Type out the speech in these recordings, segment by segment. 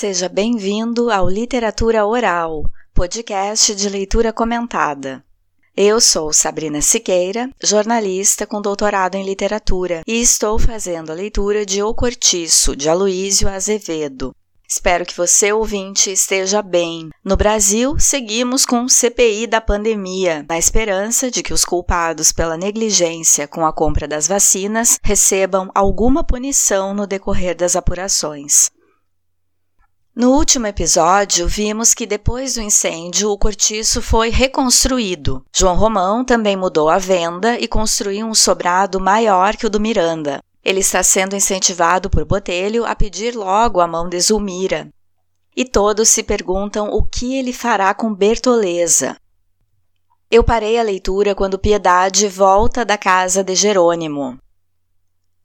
Seja bem-vindo ao Literatura Oral, podcast de leitura comentada. Eu sou Sabrina Siqueira, jornalista com doutorado em literatura, e estou fazendo a leitura de O Cortiço, de Aloísio Azevedo. Espero que você, ouvinte, esteja bem. No Brasil, seguimos com o CPI da pandemia, na esperança de que os culpados pela negligência com a compra das vacinas recebam alguma punição no decorrer das apurações. No último episódio, vimos que depois do incêndio, o cortiço foi reconstruído. João Romão também mudou a venda e construiu um sobrado maior que o do Miranda. Ele está sendo incentivado por Botelho a pedir logo a mão de Zulmira. E todos se perguntam o que ele fará com Bertoleza. Eu parei a leitura quando Piedade volta da casa de Jerônimo.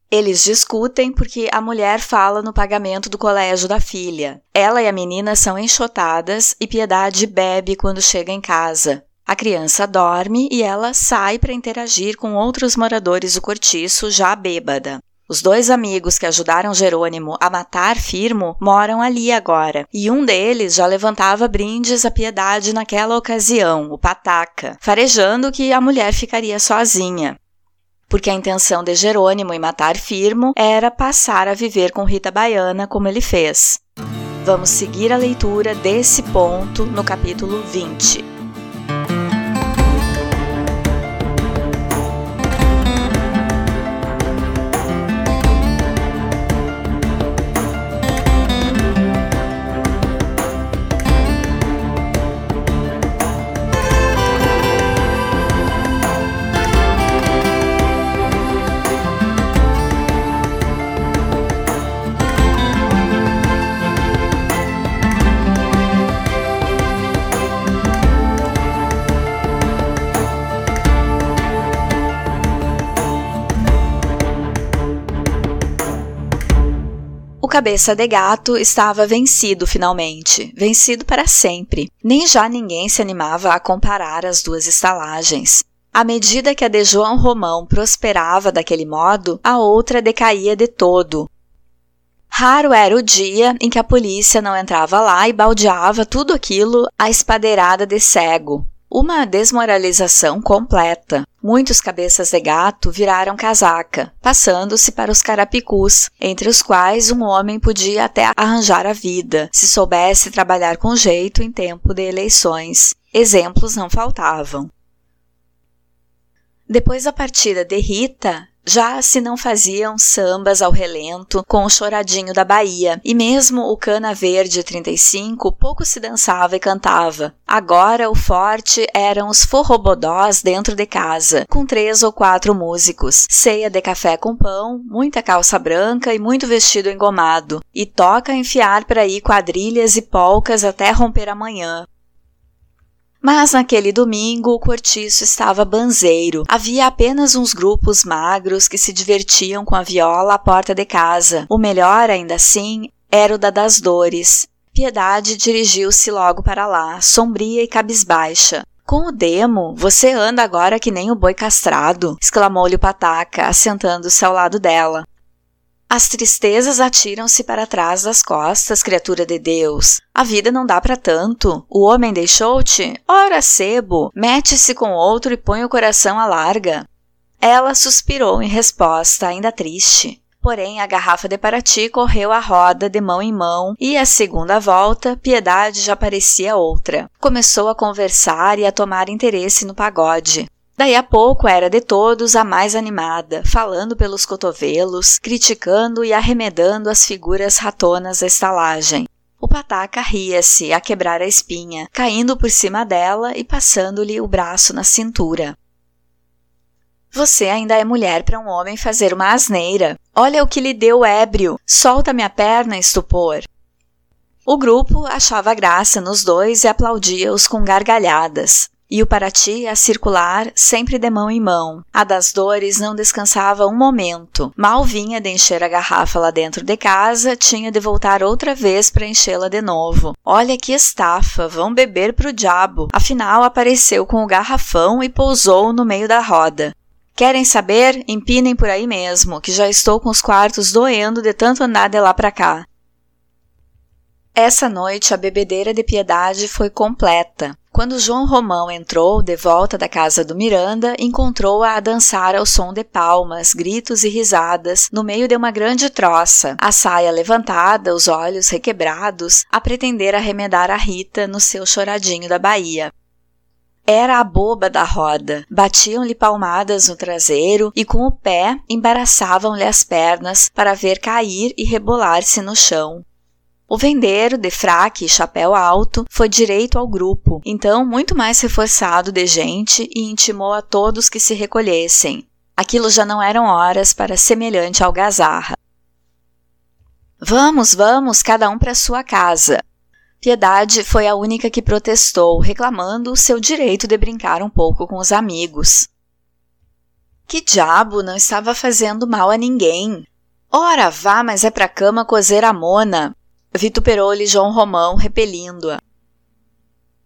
Eles discutem porque a mulher fala no pagamento do colégio da filha. Ela e a menina são enxotadas e Piedade bebe quando chega em casa. A criança dorme e ela sai para interagir com outros moradores do cortiço já bêbada. Os dois amigos que ajudaram Jerônimo a matar Firmo moram ali agora, e um deles já levantava brindes à piedade naquela ocasião, o Pataca, farejando que a mulher ficaria sozinha porque a intenção de Jerônimo em matar Firmo era passar a viver com Rita Baiana como ele fez. Vamos seguir a leitura desse ponto no capítulo 20. Cabeça de gato estava vencido finalmente, vencido para sempre. Nem já ninguém se animava a comparar as duas estalagens. À medida que a de João Romão prosperava daquele modo, a outra decaía de todo. Raro era o dia em que a polícia não entrava lá e baldeava tudo aquilo à espadeirada de cego, uma desmoralização completa. Muitos cabeças de gato viraram casaca, passando-se para os carapicus, entre os quais um homem podia até arranjar a vida, se soubesse trabalhar com jeito em tempo de eleições. Exemplos não faltavam. Depois da partida de Rita, já se não faziam sambas ao relento com o choradinho da Bahia, e mesmo o Cana Verde 35 pouco se dançava e cantava. Agora o forte eram os forrobodós dentro de casa, com três ou quatro músicos, ceia de café com pão, muita calça branca e muito vestido engomado, e toca enfiar para aí quadrilhas e polcas até romper a manhã, mas naquele domingo o cortiço estava banzeiro. Havia apenas uns grupos magros que se divertiam com a viola à porta de casa. O melhor, ainda assim, era o da das dores. Piedade dirigiu-se logo para lá, sombria e cabisbaixa. Com o demo, você anda agora que nem o boi castrado, exclamou-lhe o pataca, assentando-se ao lado dela. As tristezas atiram-se para trás das costas, criatura de Deus. A vida não dá para tanto. O homem deixou-te? Ora, sebo, mete-se com outro e põe o coração à larga. Ela suspirou em resposta, ainda triste. Porém, a garrafa de Paraty correu a roda de mão em mão e, a segunda volta, Piedade já parecia outra. Começou a conversar e a tomar interesse no pagode. Daí a pouco era de todos a mais animada, falando pelos cotovelos, criticando e arremedando as figuras ratonas da estalagem. O pataca ria-se a quebrar a espinha, caindo por cima dela e passando-lhe o braço na cintura. Você ainda é mulher para um homem fazer uma asneira. Olha o que lhe deu ébrio. Solta minha perna, estupor. O grupo achava graça nos dois e aplaudia-os com gargalhadas. E o Paraty a circular, sempre de mão em mão. A das dores não descansava um momento. Mal vinha de encher a garrafa lá dentro de casa, tinha de voltar outra vez para enchê-la de novo. Olha que estafa, vão beber pro diabo. Afinal, apareceu com o garrafão e pousou no meio da roda. Querem saber? Empinem por aí mesmo, que já estou com os quartos doendo de tanto andar de lá para cá. Essa noite a bebedeira de piedade foi completa. Quando João Romão entrou de volta da casa do Miranda, encontrou-a a dançar ao som de palmas, gritos e risadas, no meio de uma grande troça, a saia levantada, os olhos requebrados, a pretender arremedar a Rita no seu choradinho da Bahia. Era a boba da roda. Batiam-lhe palmadas no traseiro e com o pé embaraçavam-lhe as pernas para ver cair e rebolar-se no chão. O vendeiro, de fraque e chapéu alto, foi direito ao grupo, então muito mais reforçado de gente e intimou a todos que se recolhessem. Aquilo já não eram horas para semelhante algazarra. Vamos, vamos, cada um para sua casa. Piedade foi a única que protestou, reclamando o seu direito de brincar um pouco com os amigos. Que diabo não estava fazendo mal a ninguém. Ora vá, mas é pra cama cozer a mona. Vituperou-lhe João Romão, repelindo-a.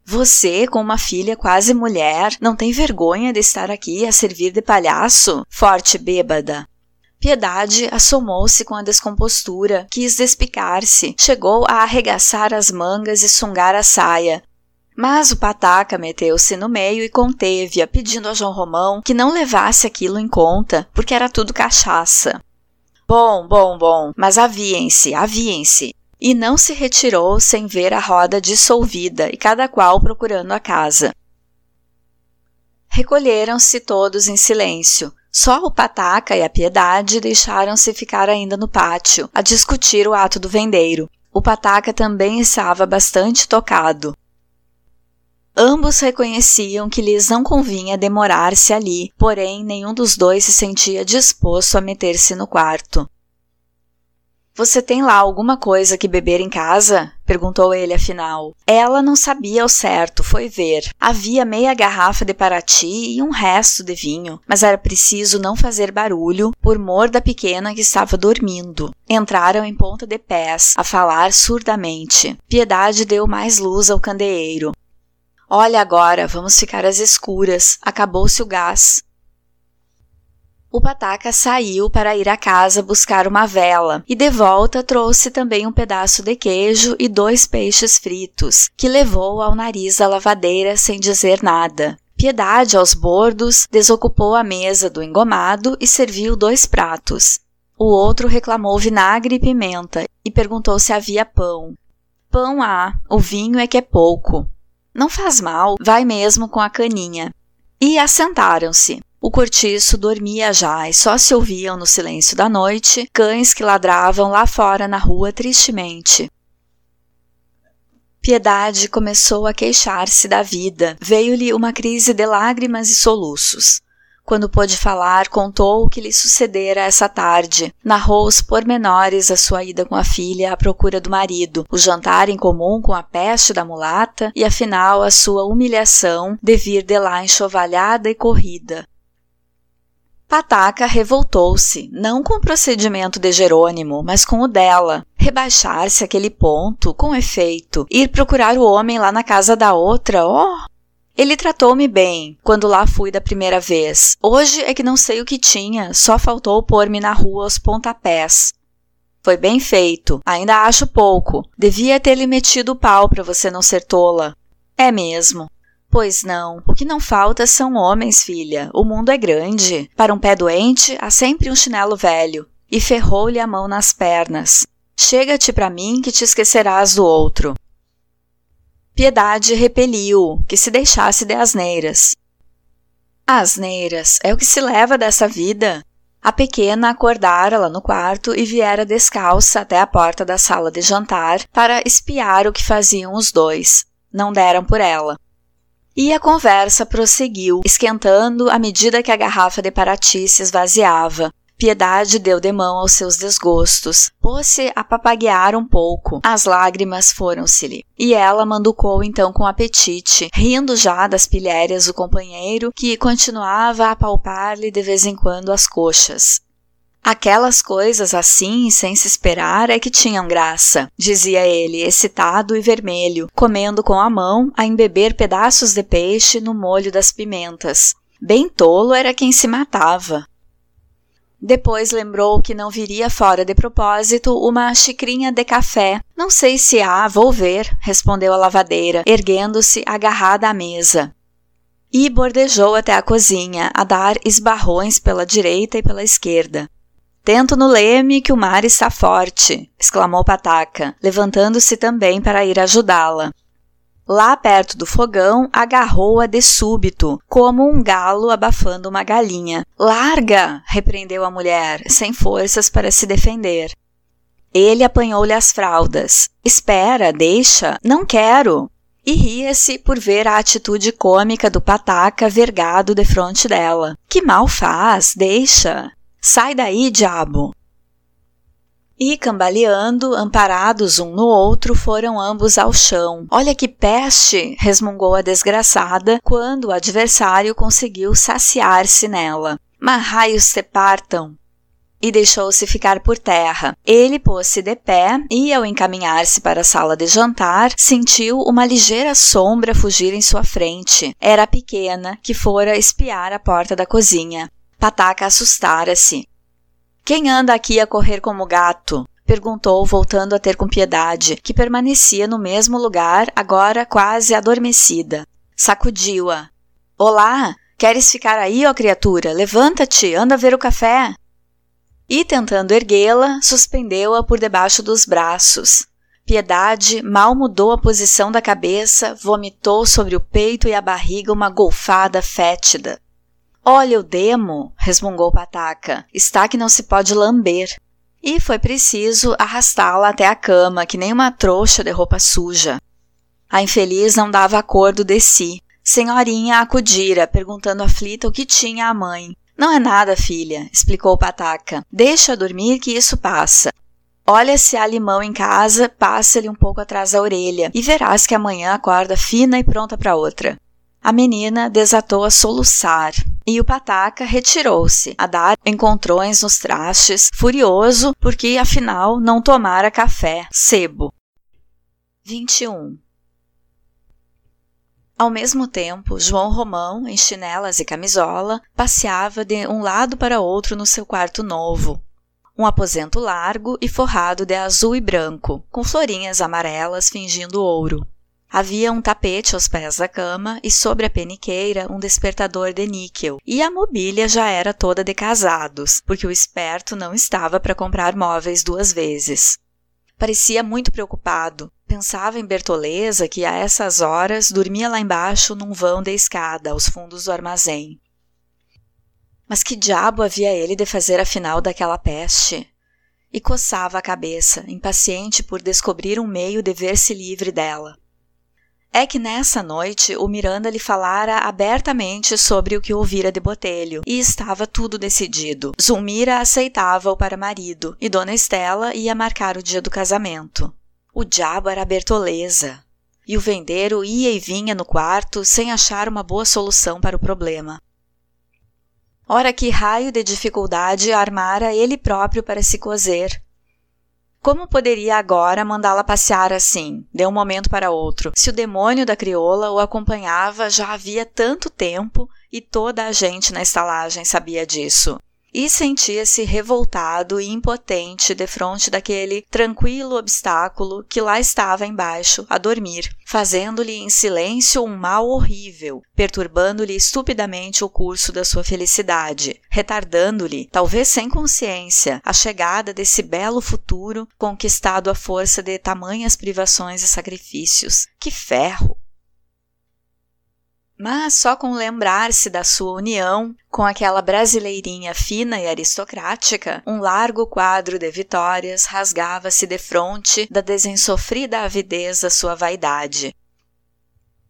Você, com uma filha quase mulher, não tem vergonha de estar aqui a servir de palhaço? Forte bêbada. Piedade assomou-se com a descompostura, quis despicar-se, chegou a arregaçar as mangas e sungar a saia. Mas o pataca meteu-se no meio e conteve-a, pedindo a João Romão que não levasse aquilo em conta, porque era tudo cachaça. Bom, bom, bom, mas aviem-se, aviem-se e não se retirou sem ver a roda dissolvida e cada qual procurando a casa. Recolheram-se todos em silêncio. Só o Pataca e a Piedade deixaram-se ficar ainda no pátio, a discutir o ato do vendeiro. O Pataca também estava bastante tocado. Ambos reconheciam que lhes não convinha demorar-se ali, porém nenhum dos dois se sentia disposto a meter-se no quarto. Você tem lá alguma coisa que beber em casa? perguntou ele afinal. Ela não sabia ao certo, foi ver. Havia meia garrafa de Paraty e um resto de vinho, mas era preciso não fazer barulho por mor da pequena que estava dormindo. Entraram em ponta de pés, a falar surdamente. Piedade deu mais luz ao candeeiro. Olha agora, vamos ficar às escuras. Acabou-se o gás. O pataca saiu para ir à casa buscar uma vela e de volta trouxe também um pedaço de queijo e dois peixes fritos, que levou ao nariz da lavadeira sem dizer nada. Piedade aos bordos desocupou a mesa do engomado e serviu dois pratos. O outro reclamou vinagre e pimenta e perguntou se havia pão. Pão há, o vinho é que é pouco. Não faz mal, vai mesmo com a caninha. E assentaram-se. O cortiço dormia já e só se ouviam no silêncio da noite cães que ladravam lá fora na rua tristemente. Piedade começou a queixar-se da vida. Veio-lhe uma crise de lágrimas e soluços. Quando pôde falar, contou o que lhe sucedera essa tarde. Narrou os pormenores a sua ida com a filha à procura do marido, o jantar em comum com a peste da mulata e, afinal, a sua humilhação de vir de lá enxovalhada e corrida. Pataca revoltou-se, não com o procedimento de Jerônimo, mas com o dela. Rebaixar-se aquele ponto, com efeito, ir procurar o homem lá na casa da outra, oh! Ele tratou-me bem quando lá fui da primeira vez. Hoje é que não sei o que tinha, só faltou pôr-me na rua aos pontapés. Foi bem feito, ainda acho pouco. Devia ter lhe metido o pau para você não ser tola. É mesmo. Pois não, o que não falta são homens, filha. O mundo é grande. Para um pé doente, há sempre um chinelo velho. E ferrou-lhe a mão nas pernas. Chega-te para mim que te esquecerás do outro. Piedade repeliu, que se deixasse de asneiras. Asneiras é o que se leva dessa vida. A pequena acordara lá no quarto e viera descalça até a porta da sala de jantar para espiar o que faziam os dois. Não deram por ela. E a conversa prosseguiu, esquentando à medida que a garrafa de Paraty se esvaziava. Piedade deu de mão aos seus desgostos, pôs-se a papaguear um pouco. As lágrimas foram-se-lhe. E ela manducou então com apetite, rindo já das pilhérias do companheiro, que continuava a palpar-lhe de vez em quando as coxas. Aquelas coisas assim, sem se esperar, é que tinham graça, dizia ele, excitado e vermelho, comendo com a mão a embeber pedaços de peixe no molho das pimentas. Bem tolo era quem se matava. Depois lembrou que não viria fora de propósito uma xicrinha de café. Não sei se há, vou ver, respondeu a lavadeira, erguendo-se agarrada à mesa. E bordejou até a cozinha, a dar esbarrões pela direita e pela esquerda. Tento no leme que o mar está forte, exclamou Pataca, levantando-se também para ir ajudá-la. Lá perto do fogão, agarrou-a de súbito, como um galo abafando uma galinha. Larga! repreendeu a mulher, sem forças para se defender. Ele apanhou-lhe as fraldas. Espera, deixa, não quero. E ria-se por ver a atitude cômica do pataca vergado defronte dela. Que mal faz, deixa. Sai daí, diabo! E, cambaleando, amparados um no outro, foram ambos ao chão. Olha que peste! resmungou a desgraçada quando o adversário conseguiu saciar-se nela. Mas raios se partam! E deixou-se ficar por terra. Ele pôs-se de pé e, ao encaminhar-se para a sala de jantar, sentiu uma ligeira sombra fugir em sua frente. Era a pequena, que fora espiar a porta da cozinha. Pataca assustara-se. Quem anda aqui a correr como gato? perguntou, voltando a ter com piedade, que permanecia no mesmo lugar, agora quase adormecida. Sacudiu-a. Olá! Queres ficar aí, ó criatura? Levanta-te, anda ver o café. E, tentando erguê-la, suspendeu-a por debaixo dos braços. Piedade mal mudou a posição da cabeça, vomitou sobre o peito e a barriga uma golfada fétida. Olha o demo, resmungou Pataca. Está que não se pode lamber. E foi preciso arrastá-la até a cama, que nem uma trouxa de roupa suja. A infeliz não dava acordo de si. Senhorinha acudira, perguntando aflita o que tinha a mãe. Não é nada, filha, explicou Pataca. Deixa dormir que isso passa. Olha se há limão em casa, passa-lhe um pouco atrás da orelha e verás que amanhã acorda fina e pronta para outra. A menina desatou a soluçar e o pataca retirou-se a dar encontrões nos trastes, furioso porque afinal não tomara café, sebo. 21. Ao mesmo tempo, João Romão, em chinelas e camisola, passeava de um lado para outro no seu quarto novo. Um aposento largo e forrado de azul e branco, com florinhas amarelas fingindo ouro. Havia um tapete aos pés da cama e sobre a peniqueira um despertador de níquel. E a mobília já era toda de casados, porque o esperto não estava para comprar móveis duas vezes. Parecia muito preocupado. Pensava em Bertoleza, que a essas horas dormia lá embaixo num vão de escada, aos fundos do armazém. Mas que diabo havia ele de fazer afinal daquela peste? E coçava a cabeça, impaciente por descobrir um meio de ver-se livre dela. É que nessa noite o Miranda lhe falara abertamente sobre o que ouvira de Botelho, e estava tudo decidido. Zulmira aceitava-o para marido, e Dona Estela ia marcar o dia do casamento. O diabo era a Bertoleza. E o vendeiro ia e vinha no quarto sem achar uma boa solução para o problema. Ora que raio de dificuldade armara ele próprio para se coser, como poderia agora mandá-la passear assim, de um momento para outro, se o demônio da crioula o acompanhava já havia tanto tempo e toda a gente na estalagem sabia disso? E sentia-se revoltado e impotente defronte daquele tranquilo obstáculo que lá estava embaixo, a dormir, fazendo-lhe em silêncio um mal horrível, perturbando-lhe estupidamente o curso da sua felicidade, retardando-lhe, talvez sem consciência, a chegada desse belo futuro conquistado à força de tamanhas privações e sacrifícios. Que ferro! Mas só com lembrar-se da sua união com aquela brasileirinha fina e aristocrática, um largo quadro de vitórias rasgava-se defronte da desensofrida avidez da sua vaidade.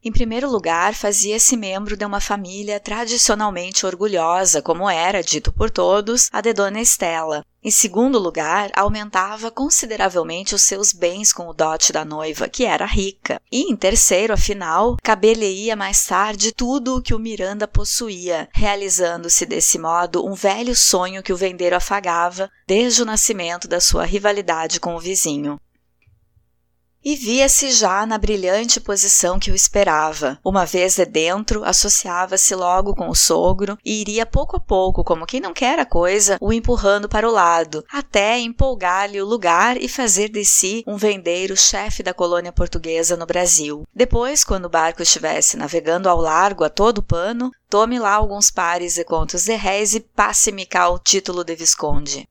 Em primeiro lugar, fazia-se membro de uma família tradicionalmente orgulhosa, como era, dito por todos, a de Dona Estela. Em segundo lugar, aumentava consideravelmente os seus bens com o dote da noiva, que era rica. E em terceiro, afinal, caber-lhe-ia mais tarde tudo o que o Miranda possuía, realizando-se desse modo um velho sonho que o vendeiro afagava desde o nascimento da sua rivalidade com o vizinho. E via-se já na brilhante posição que o esperava. Uma vez de dentro, associava-se logo com o sogro e iria pouco a pouco, como quem não quer a coisa, o empurrando para o lado, até empolgar-lhe o lugar e fazer de si um vendeiro chefe da colônia portuguesa no Brasil. Depois, quando o barco estivesse navegando ao largo a todo pano, tome lá alguns pares e contos de réis e passe-me cá o título de Visconde.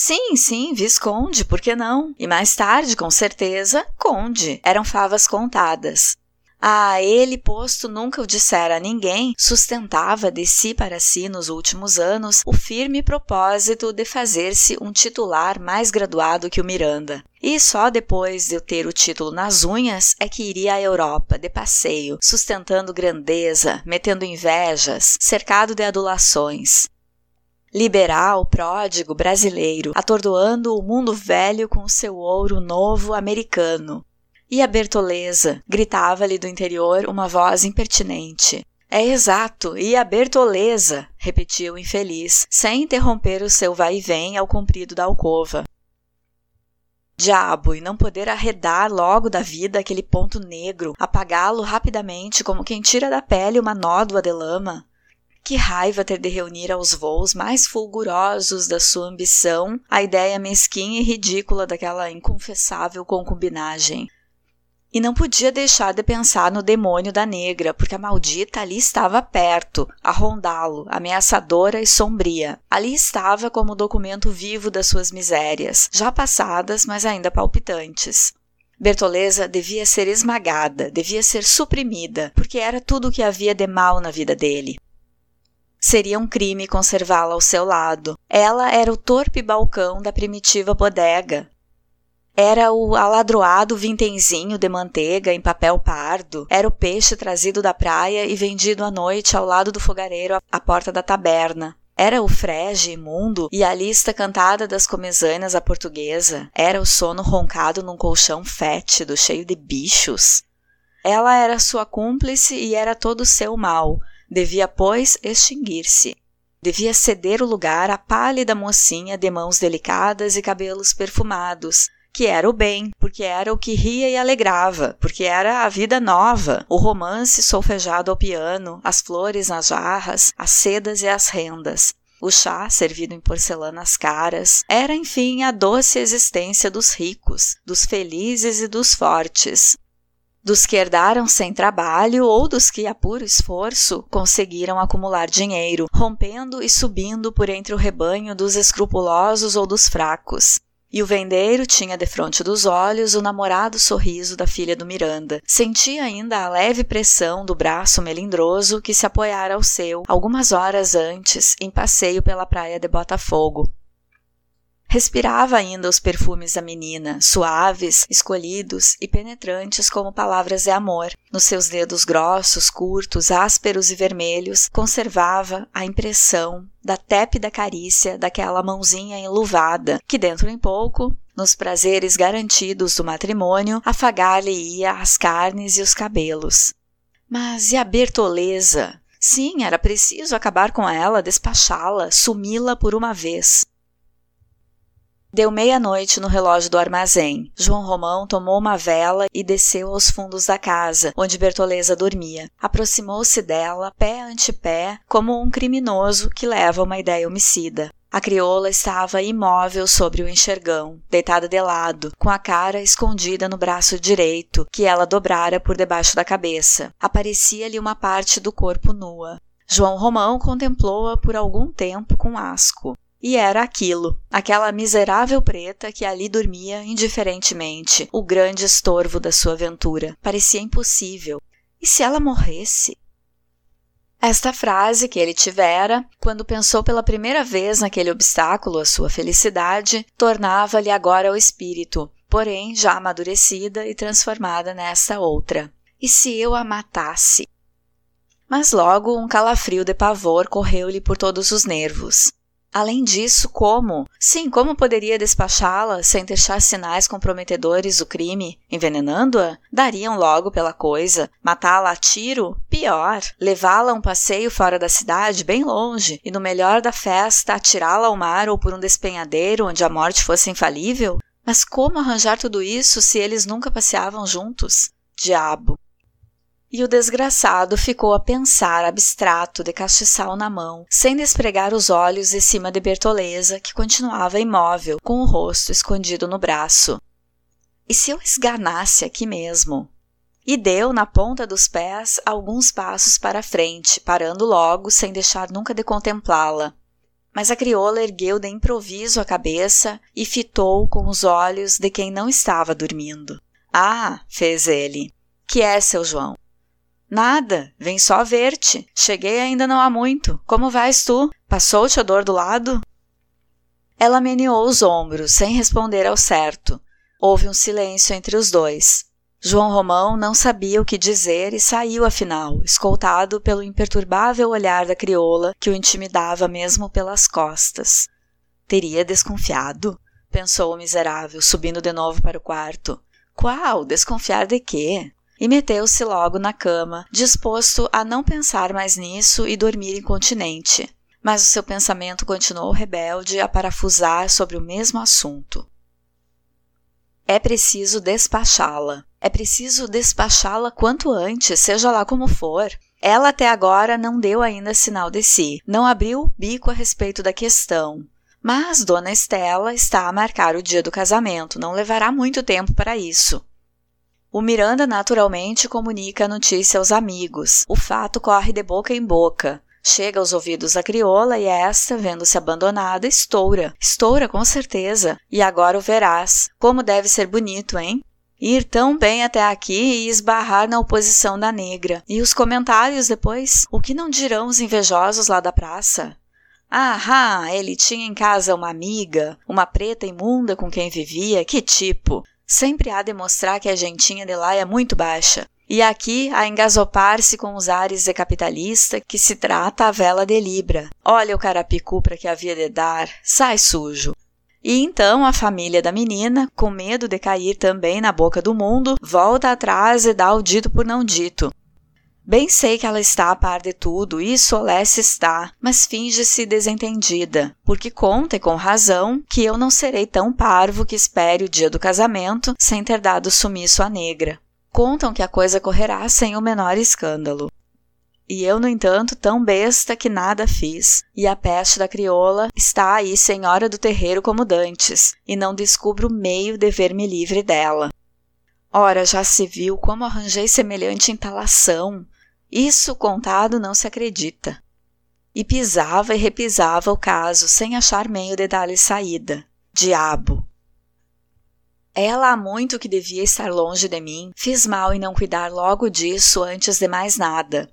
Sim, sim, Visconde, por que não? E mais tarde, com certeza, Conde. Eram favas contadas. Ah, ele, posto nunca o dissera a ninguém, sustentava de si para si nos últimos anos o firme propósito de fazer-se um titular mais graduado que o Miranda. E só depois de eu ter o título nas unhas é que iria à Europa, de passeio, sustentando grandeza, metendo invejas, cercado de adulações liberal, pródigo, brasileiro, atordoando o mundo velho com seu ouro novo americano. E a Bertoleza? gritava-lhe do interior uma voz impertinente. É exato, e a Bertoleza, repetia o infeliz, sem interromper o seu vai e vem ao comprido da alcova. Diabo, e não poder arredar logo da vida aquele ponto negro, apagá-lo rapidamente como quem tira da pele uma nódoa de lama. Que raiva ter de reunir aos voos mais fulgurosos da sua ambição a ideia mesquinha e ridícula daquela inconfessável concubinagem. E não podia deixar de pensar no demônio da negra, porque a maldita ali estava perto, a rondá-lo, ameaçadora e sombria. Ali estava como documento vivo das suas misérias, já passadas, mas ainda palpitantes. Bertoleza devia ser esmagada, devia ser suprimida, porque era tudo o que havia de mal na vida dele. Seria um crime conservá-la ao seu lado. Ela era o torpe balcão da primitiva bodega. Era o aladroado vintenzinho de manteiga em papel pardo. Era o peixe trazido da praia e vendido à noite ao lado do fogareiro à porta da taberna. Era o frege imundo e a lista cantada das comezanas à portuguesa. Era o sono roncado num colchão fétido, cheio de bichos. Ela era sua cúmplice e era todo seu mal. Devia, pois, extinguir-se. Devia ceder o lugar à pálida mocinha de mãos delicadas e cabelos perfumados, que era o bem, porque era o que ria e alegrava, porque era a vida nova, o romance solfejado ao piano, as flores nas jarras, as sedas e as rendas. O chá, servido em porcelanas caras, era, enfim, a doce existência dos ricos, dos felizes e dos fortes, dos que herdaram sem trabalho ou dos que, a puro esforço, conseguiram acumular dinheiro, rompendo e subindo por entre o rebanho dos escrupulosos ou dos fracos. E o vendeiro tinha defronte dos olhos o namorado sorriso da filha do Miranda. Sentia ainda a leve pressão do braço melindroso que se apoiara ao seu algumas horas antes em passeio pela praia de Botafogo. Respirava ainda os perfumes da menina, suaves, escolhidos e penetrantes como palavras de amor. Nos seus dedos grossos, curtos, ásperos e vermelhos, conservava a impressão da tépida carícia daquela mãozinha enluvada, que dentro em pouco, nos prazeres garantidos do matrimônio, afagar-lhe ia as carnes e os cabelos. Mas e a Bertoleza? Sim, era preciso acabar com ela, despachá-la, sumi-la por uma vez. Deu meia-noite no relógio do armazém. João Romão tomou uma vela e desceu aos fundos da casa, onde Bertoleza dormia. Aproximou-se dela, pé ante pé, como um criminoso que leva uma ideia homicida. A crioula estava imóvel sobre o enxergão, deitada de lado, com a cara escondida no braço direito, que ela dobrara por debaixo da cabeça. Aparecia-lhe uma parte do corpo nua. João Romão contemplou-a por algum tempo com asco. E era aquilo, aquela miserável preta que ali dormia indiferentemente, o grande estorvo da sua aventura. Parecia impossível. E se ela morresse? Esta frase que ele tivera, quando pensou pela primeira vez naquele obstáculo à sua felicidade, tornava-lhe agora o espírito, porém já amadurecida e transformada nesta outra. E se eu a matasse? Mas logo um calafrio de pavor correu-lhe por todos os nervos. Além disso, como? Sim, como poderia despachá-la sem deixar sinais comprometedores do crime? Envenenando-a? Dariam logo pela coisa. Matá-la a tiro? Pior. Levá-la a um passeio fora da cidade, bem longe, e no melhor da festa atirá-la ao mar ou por um despenhadeiro onde a morte fosse infalível? Mas como arranjar tudo isso se eles nunca passeavam juntos? Diabo! E o desgraçado ficou a pensar abstrato de castiçal na mão, sem despregar os olhos de cima de Bertoleza, que continuava imóvel, com o rosto escondido no braço. E se eu esganasse aqui mesmo? E deu, na ponta dos pés, alguns passos para frente, parando logo, sem deixar nunca de contemplá-la. Mas a crioula ergueu de improviso a cabeça e fitou com os olhos de quem não estava dormindo. Ah, fez ele. Que é, seu João? Nada, vem só ver-te. Cheguei ainda não há muito. Como vais tu? Passou-te a dor do lado? Ela meneou os ombros, sem responder ao certo. Houve um silêncio entre os dois. João Romão não sabia o que dizer e saiu afinal, escoltado pelo imperturbável olhar da crioula que o intimidava mesmo pelas costas. Teria desconfiado? pensou o miserável, subindo de novo para o quarto. Qual? Desconfiar de quê? E meteu-se logo na cama, disposto a não pensar mais nisso e dormir incontinente. Mas o seu pensamento continuou rebelde a parafusar sobre o mesmo assunto. É preciso despachá-la. É preciso despachá-la quanto antes, seja lá como for. Ela até agora não deu ainda sinal de si, não abriu o bico a respeito da questão. Mas Dona Estela está a marcar o dia do casamento, não levará muito tempo para isso. O Miranda naturalmente comunica a notícia aos amigos. O fato corre de boca em boca. Chega aos ouvidos da crioula e esta, vendo-se abandonada, estoura. Estoura com certeza. E agora o verás. Como deve ser bonito, hein? Ir tão bem até aqui e esbarrar na oposição da negra. E os comentários depois? O que não dirão os invejosos lá da praça? Ah, ele tinha em casa uma amiga, uma preta imunda com quem vivia. Que tipo? Sempre há de mostrar que a gentinha de lá é muito baixa. E aqui a engasopar-se com os ares de capitalista que se trata a vela de Libra. Olha o carapicu para que havia de dar, sai sujo. E então a família da menina, com medo de cair também na boca do mundo, volta atrás e dá o dito por não dito. Bem sei que ela está a par de tudo, e Solece está, mas finge-se desentendida, porque conta, e com razão, que eu não serei tão parvo que espere o dia do casamento sem ter dado sumiço à negra. Contam que a coisa correrá sem o menor escândalo. E eu, no entanto, tão besta que nada fiz, e a peste da crioula está aí senhora do terreiro como dantes, e não descubro meio de ver-me livre dela. Ora, já se viu como arranjei semelhante entalação, isso contado não se acredita. E pisava e repisava o caso sem achar meio de dar-lhe saída. Diabo! Ela há muito que devia estar longe de mim, fiz mal em não cuidar logo disso antes de mais nada.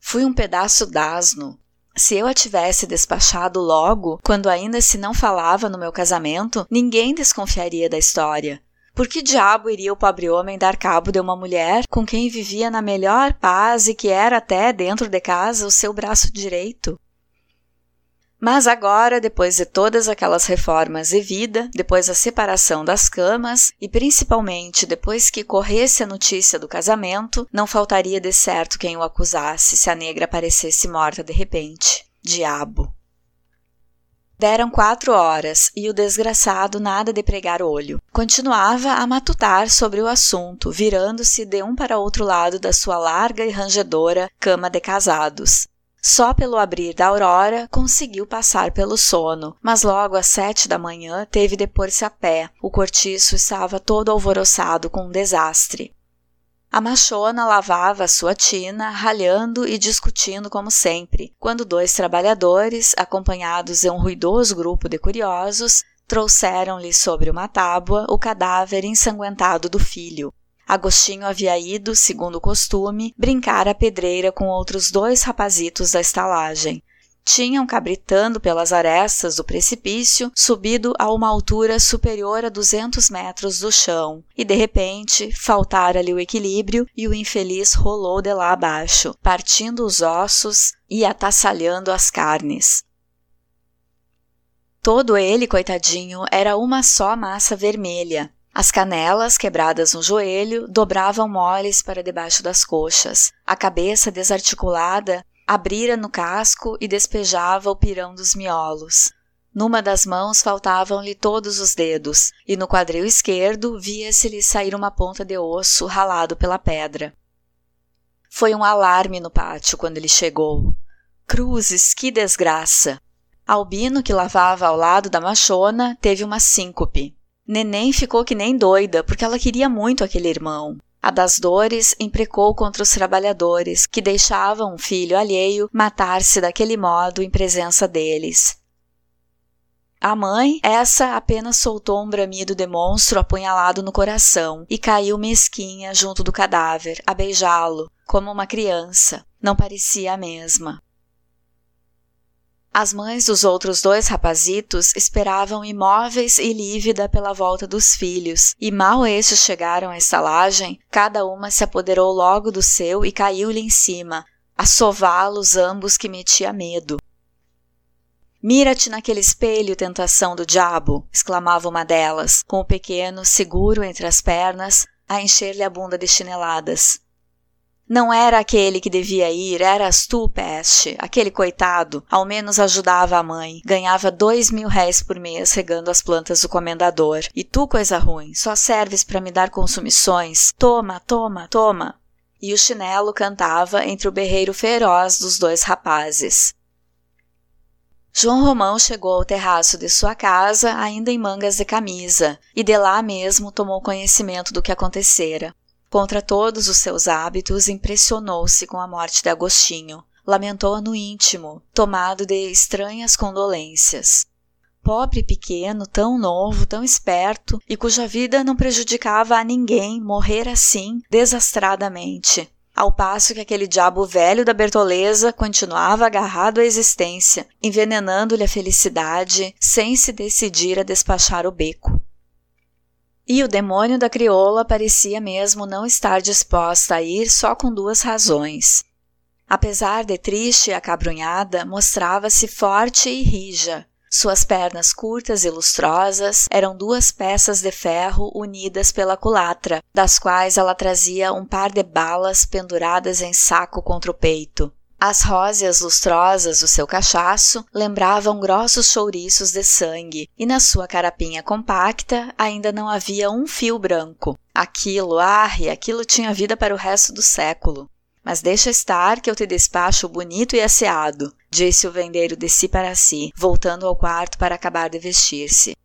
Fui um pedaço d'asno. Se eu a tivesse despachado logo, quando ainda se não falava no meu casamento, ninguém desconfiaria da história. Por que diabo iria o pobre homem dar cabo de uma mulher com quem vivia na melhor paz e que era até dentro de casa o seu braço direito? Mas agora, depois de todas aquelas reformas de vida, depois da separação das camas e principalmente depois que corresse a notícia do casamento, não faltaria de certo quem o acusasse se a negra aparecesse morta de repente. Diabo! Deram quatro horas e o desgraçado nada de pregar olho. Continuava a matutar sobre o assunto, virando-se de um para outro lado da sua larga e rangedora cama de casados. Só pelo abrir da aurora conseguiu passar pelo sono, mas logo às sete da manhã teve de pôr-se a pé. O cortiço estava todo alvoroçado com um desastre. A machona lavava sua tina, ralhando e discutindo como sempre, quando dois trabalhadores, acompanhados de um ruidoso grupo de curiosos, trouxeram-lhe sobre uma tábua o cadáver ensanguentado do filho. Agostinho havia ido, segundo o costume, brincar à pedreira com outros dois rapazitos da estalagem tinham, cabritando pelas arestas do precipício, subido a uma altura superior a 200 metros do chão, e de repente faltara-lhe o equilíbrio e o infeliz rolou de lá abaixo, partindo os ossos e atassalhando as carnes. Todo ele, coitadinho, era uma só massa vermelha. As canelas, quebradas no joelho, dobravam moles para debaixo das coxas. A cabeça desarticulada abrira no casco e despejava o pirão dos miolos. Numa das mãos faltavam-lhe todos os dedos, e no quadril esquerdo via-se-lhe sair uma ponta de osso ralado pela pedra. Foi um alarme no pátio quando ele chegou. Cruzes, que desgraça! Albino, que lavava ao lado da machona, teve uma síncope. Neném ficou que nem doida, porque ela queria muito aquele irmão. A das dores imprecou contra os trabalhadores, que deixavam um filho alheio matar-se daquele modo em presença deles. A mãe, essa apenas soltou um bramido de monstro apunhalado no coração e caiu mesquinha junto do cadáver, a beijá-lo, como uma criança. Não parecia a mesma. As mães dos outros dois rapazitos esperavam imóveis e lívida pela volta dos filhos, e mal estes chegaram à estalagem, cada uma se apoderou logo do seu e caiu-lhe em cima, a sová-los ambos que metia medo. Mira-te naquele espelho, tentação do diabo! exclamava uma delas, com o pequeno seguro entre as pernas, a encher-lhe a bunda de chineladas. Não era aquele que devia ir, eras tu, peste. Aquele coitado, ao menos ajudava a mãe. Ganhava dois mil réis por mês regando as plantas do comendador. E tu, coisa ruim, só serves para me dar consumições. Toma, toma, toma. E o chinelo cantava entre o berreiro feroz dos dois rapazes. João Romão chegou ao terraço de sua casa ainda em mangas de camisa, e de lá mesmo tomou conhecimento do que acontecera. Contra todos os seus hábitos, impressionou-se com a morte de Agostinho. Lamentou-a no íntimo, tomado de estranhas condolências. Pobre pequeno, tão novo, tão esperto, e cuja vida não prejudicava a ninguém, morrer assim, desastradamente. Ao passo que aquele diabo velho da Bertoleza continuava agarrado à existência, envenenando-lhe a felicidade, sem se decidir a despachar o beco. E o demônio da crioula parecia mesmo não estar disposta a ir só com duas razões. Apesar de triste e acabrunhada, mostrava-se forte e rija. Suas pernas curtas e lustrosas eram duas peças de ferro unidas pela culatra, das quais ela trazia um par de balas penduradas em saco contra o peito. As róseas lustrosas do seu cachaço lembravam grossos chouriços de sangue, e na sua carapinha compacta ainda não havia um fio branco. Aquilo, arre, aquilo tinha vida para o resto do século. Mas deixa estar que eu te despacho bonito e asseado, disse o vendeiro de si para si, voltando ao quarto para acabar de vestir-se.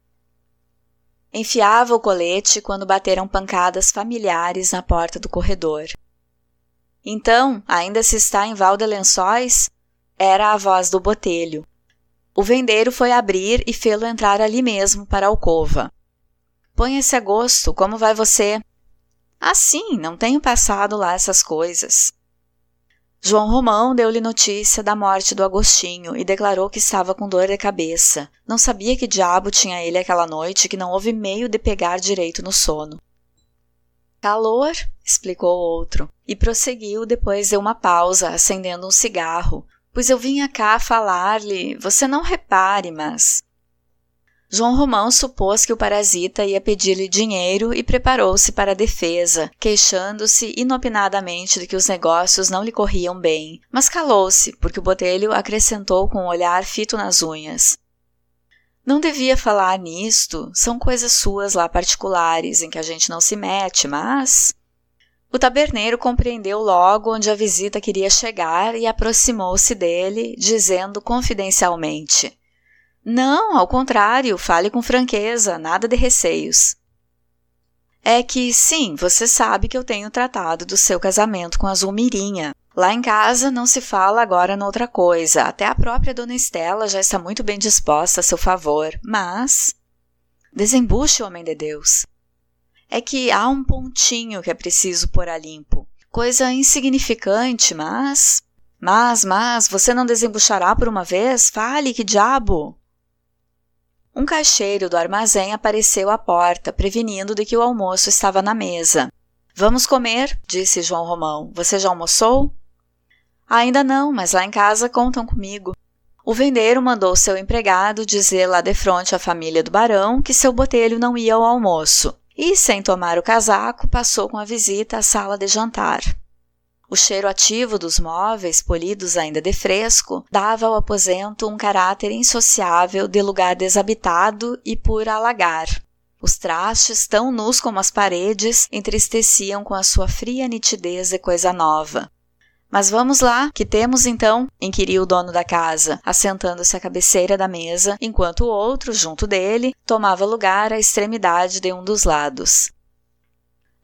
Enfiava o colete quando bateram pancadas familiares na porta do corredor. Então, ainda se está em Val de Lençóis? Era a voz do botelho. O vendeiro foi abrir e fê-lo entrar ali mesmo para a alcova. Ponha-se a gosto, como vai você? Ah, sim, não tenho passado lá essas coisas. João Romão deu-lhe notícia da morte do Agostinho e declarou que estava com dor de cabeça. Não sabia que diabo tinha ele aquela noite que não houve meio de pegar direito no sono. Calor, explicou outro, e prosseguiu depois de uma pausa, acendendo um cigarro. Pois eu vinha cá falar-lhe, você não repare, mas. João Romão supôs que o parasita ia pedir-lhe dinheiro e preparou-se para a defesa, queixando-se inopinadamente de que os negócios não lhe corriam bem, mas calou-se, porque o botelho acrescentou com um olhar fito nas unhas. Não devia falar nisto, são coisas suas lá particulares em que a gente não se mete, mas. O taberneiro compreendeu logo onde a visita queria chegar e aproximou-se dele, dizendo confidencialmente: Não, ao contrário, fale com franqueza, nada de receios. É que, sim, você sabe que eu tenho tratado do seu casamento com a Zulmirinha. Lá em casa não se fala agora noutra coisa. Até a própria dona Estela já está muito bem disposta a seu favor. Mas. Desembuche, homem de Deus. É que há um pontinho que é preciso pôr a limpo. Coisa insignificante, mas. Mas, mas, você não desembuchará por uma vez? Fale, que diabo! Um caixeiro do armazém apareceu à porta, prevenindo de que o almoço estava na mesa. Vamos comer, disse João Romão. Você já almoçou? Ainda não, mas lá em casa contam comigo. O vendeiro mandou seu empregado dizer lá de frente à família do barão que seu botelho não ia ao almoço, e, sem tomar o casaco, passou com a visita à sala de jantar. O cheiro ativo dos móveis, polidos ainda de fresco, dava ao aposento um caráter insociável de lugar desabitado e por alagar. Os trastes, tão nus como as paredes, entristeciam com a sua fria nitidez de coisa nova. Mas vamos lá, que temos então? inquiriu o dono da casa, assentando-se à cabeceira da mesa, enquanto o outro, junto dele, tomava lugar à extremidade de um dos lados.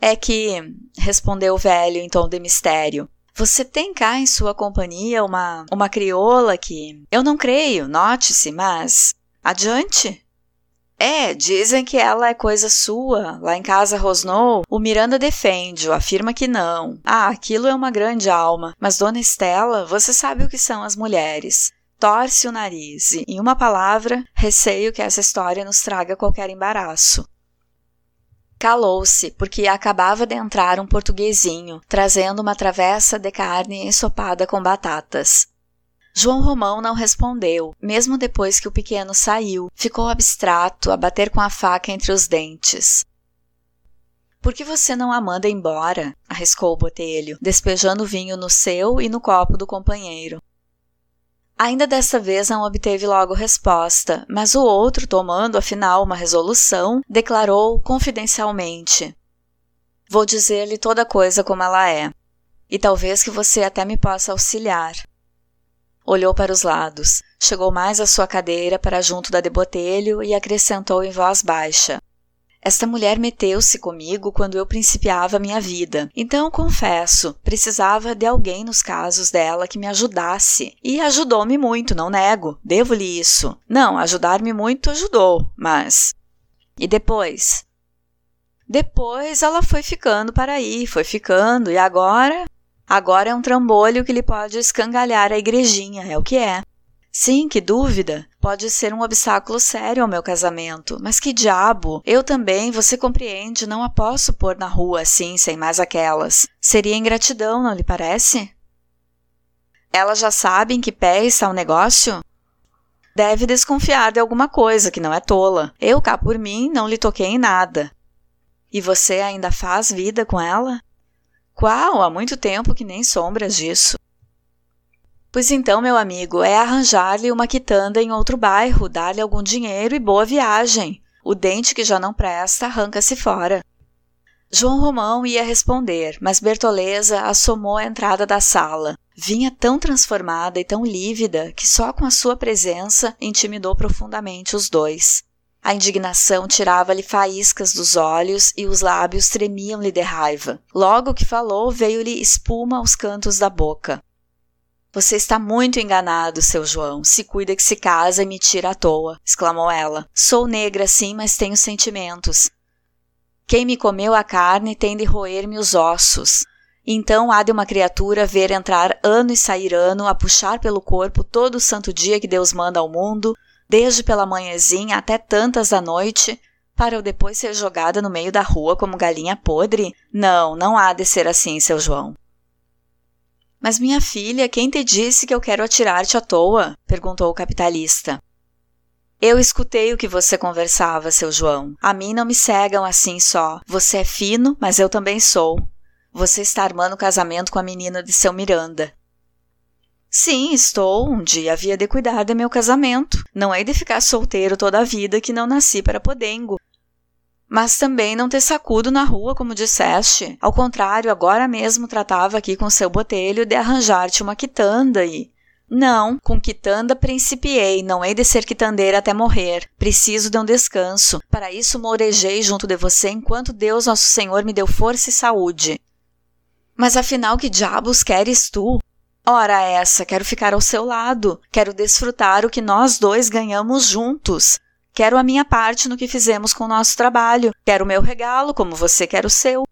É que, respondeu o velho em tom de mistério, você tem cá em sua companhia uma, uma crioula que. Eu não creio, note-se, mas. Adiante! É, dizem que ela é coisa sua. Lá em casa Rosnou, o Miranda defende, afirma que não. Ah, aquilo é uma grande alma. Mas Dona Estela, você sabe o que são as mulheres. Torce o nariz e, em uma palavra, receio que essa história nos traga qualquer embaraço. Calou-se, porque acabava de entrar um portuguesinho, trazendo uma travessa de carne ensopada com batatas. João Romão não respondeu, mesmo depois que o pequeno saiu. Ficou abstrato, a bater com a faca entre os dentes. Por que você não a manda embora? arriscou o botelho, despejando vinho no seu e no copo do companheiro. Ainda desta vez não obteve logo resposta, mas o outro, tomando afinal uma resolução, declarou confidencialmente: Vou dizer-lhe toda coisa como ela é, e talvez que você até me possa auxiliar. Olhou para os lados, chegou mais à sua cadeira para junto da de Botelho e acrescentou em voz baixa: esta mulher meteu-se comigo quando eu principiava minha vida. Então, confesso, precisava de alguém nos casos dela que me ajudasse. E ajudou-me muito, não nego. Devo-lhe isso. Não, ajudar-me muito ajudou, mas. E depois? Depois ela foi ficando para aí, foi ficando, e agora? Agora é um trambolho que lhe pode escangalhar a igrejinha, é o que é. Sim, que dúvida. Pode ser um obstáculo sério ao meu casamento. Mas que diabo! Eu também, você compreende, não a posso pôr na rua assim, sem mais aquelas. Seria ingratidão, não lhe parece? Elas já sabem em que pé está o negócio? Deve desconfiar de alguma coisa que não é tola. Eu, cá por mim, não lhe toquei em nada. E você ainda faz vida com ela? Qual? Há muito tempo que nem sombras disso. Pois então, meu amigo, é arranjar-lhe uma quitanda em outro bairro, dar-lhe algum dinheiro e boa viagem. O dente que já não presta arranca-se fora. João Romão ia responder, mas Bertoleza assomou a entrada da sala. Vinha tão transformada e tão lívida que só com a sua presença intimidou profundamente os dois. A indignação tirava-lhe faíscas dos olhos e os lábios tremiam-lhe de raiva. Logo que falou, veio-lhe espuma aos cantos da boca. Você está muito enganado, seu João. Se cuida que se casa e me tira à toa, exclamou ela. Sou negra, sim, mas tenho sentimentos. Quem me comeu a carne tem de roer-me os ossos. Então há de uma criatura ver entrar ano e sair ano, a puxar pelo corpo todo o santo dia que Deus manda ao mundo, desde pela manhãzinha até tantas da noite, para eu depois ser jogada no meio da rua como galinha podre? Não, não há de ser assim, seu João. Mas minha filha, quem te disse que eu quero atirar-te à toa? perguntou o capitalista. Eu escutei o que você conversava, seu João. A mim não me cegam assim só. Você é fino, mas eu também sou. Você está armando casamento com a menina de seu Miranda. Sim, estou. Um dia havia de cuidar de meu casamento. Não hei de ficar solteiro toda a vida que não nasci para podengo. Mas também não ter sacudo na rua, como disseste. Ao contrário, agora mesmo tratava aqui com seu botelho de arranjar-te uma quitanda e. Não, com quitanda principiei, não hei de ser quitandeira até morrer. Preciso de um descanso. Para isso mourejei junto de você enquanto Deus Nosso Senhor me deu força e saúde. Mas afinal, que diabos queres tu? Ora, essa, quero ficar ao seu lado, quero desfrutar o que nós dois ganhamos juntos. Quero a minha parte no que fizemos com o nosso trabalho. Quero o meu regalo, como você quer o seu.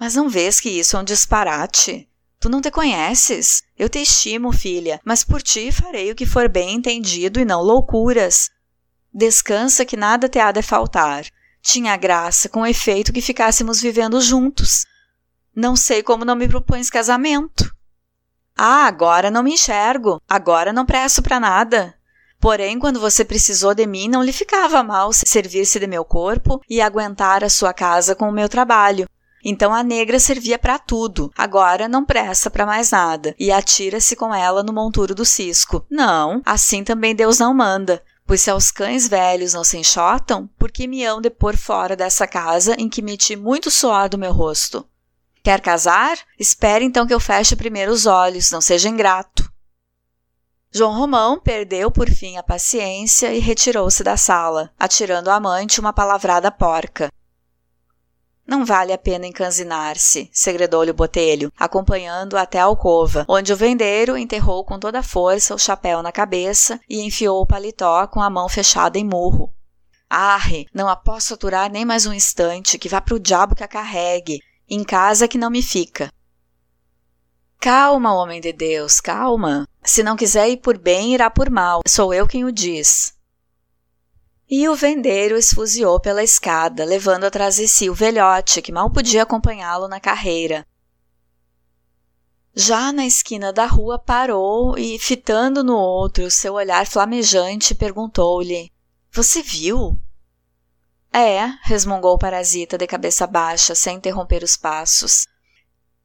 Mas não vês que isso é um disparate? Tu não te conheces? Eu te estimo, filha, mas por ti farei o que for bem entendido e não loucuras. Descansa que nada te há de faltar. Tinha graça, com efeito, que ficássemos vivendo juntos. Não sei como não me propões casamento. Ah, agora não me enxergo. Agora não presto para nada. Porém, quando você precisou de mim, não lhe ficava mal servir-se de meu corpo e aguentar a sua casa com o meu trabalho. Então a negra servia para tudo, agora não presta para mais nada, e atira-se com ela no monturo do cisco. Não, assim também Deus não manda. Pois se aos cães velhos não se enxotam, por que me hão de pôr fora dessa casa em que meti muito suor do meu rosto? Quer casar? Espere então que eu feche primeiro os olhos, não seja ingrato. João Romão perdeu por fim a paciência e retirou-se da sala, atirando à amante uma palavrada porca. Não vale a pena encanzinar-se, segredou-lhe o botelho, acompanhando até a alcova, onde o vendeiro enterrou com toda a força o chapéu na cabeça e enfiou o paletó com a mão fechada em murro. Arre, não a posso aturar nem mais um instante, que vá pro diabo que a carregue. Em casa que não me fica. Calma, homem de Deus, calma. Se não quiser ir por bem, irá por mal. Sou eu quem o diz. E o vendeiro esfuziou pela escada, levando atrás de si o velhote, que mal podia acompanhá-lo na carreira. Já na esquina da rua parou e, fitando no outro seu olhar flamejante, perguntou-lhe: Você viu? É, resmungou o parasita de cabeça baixa, sem interromper os passos.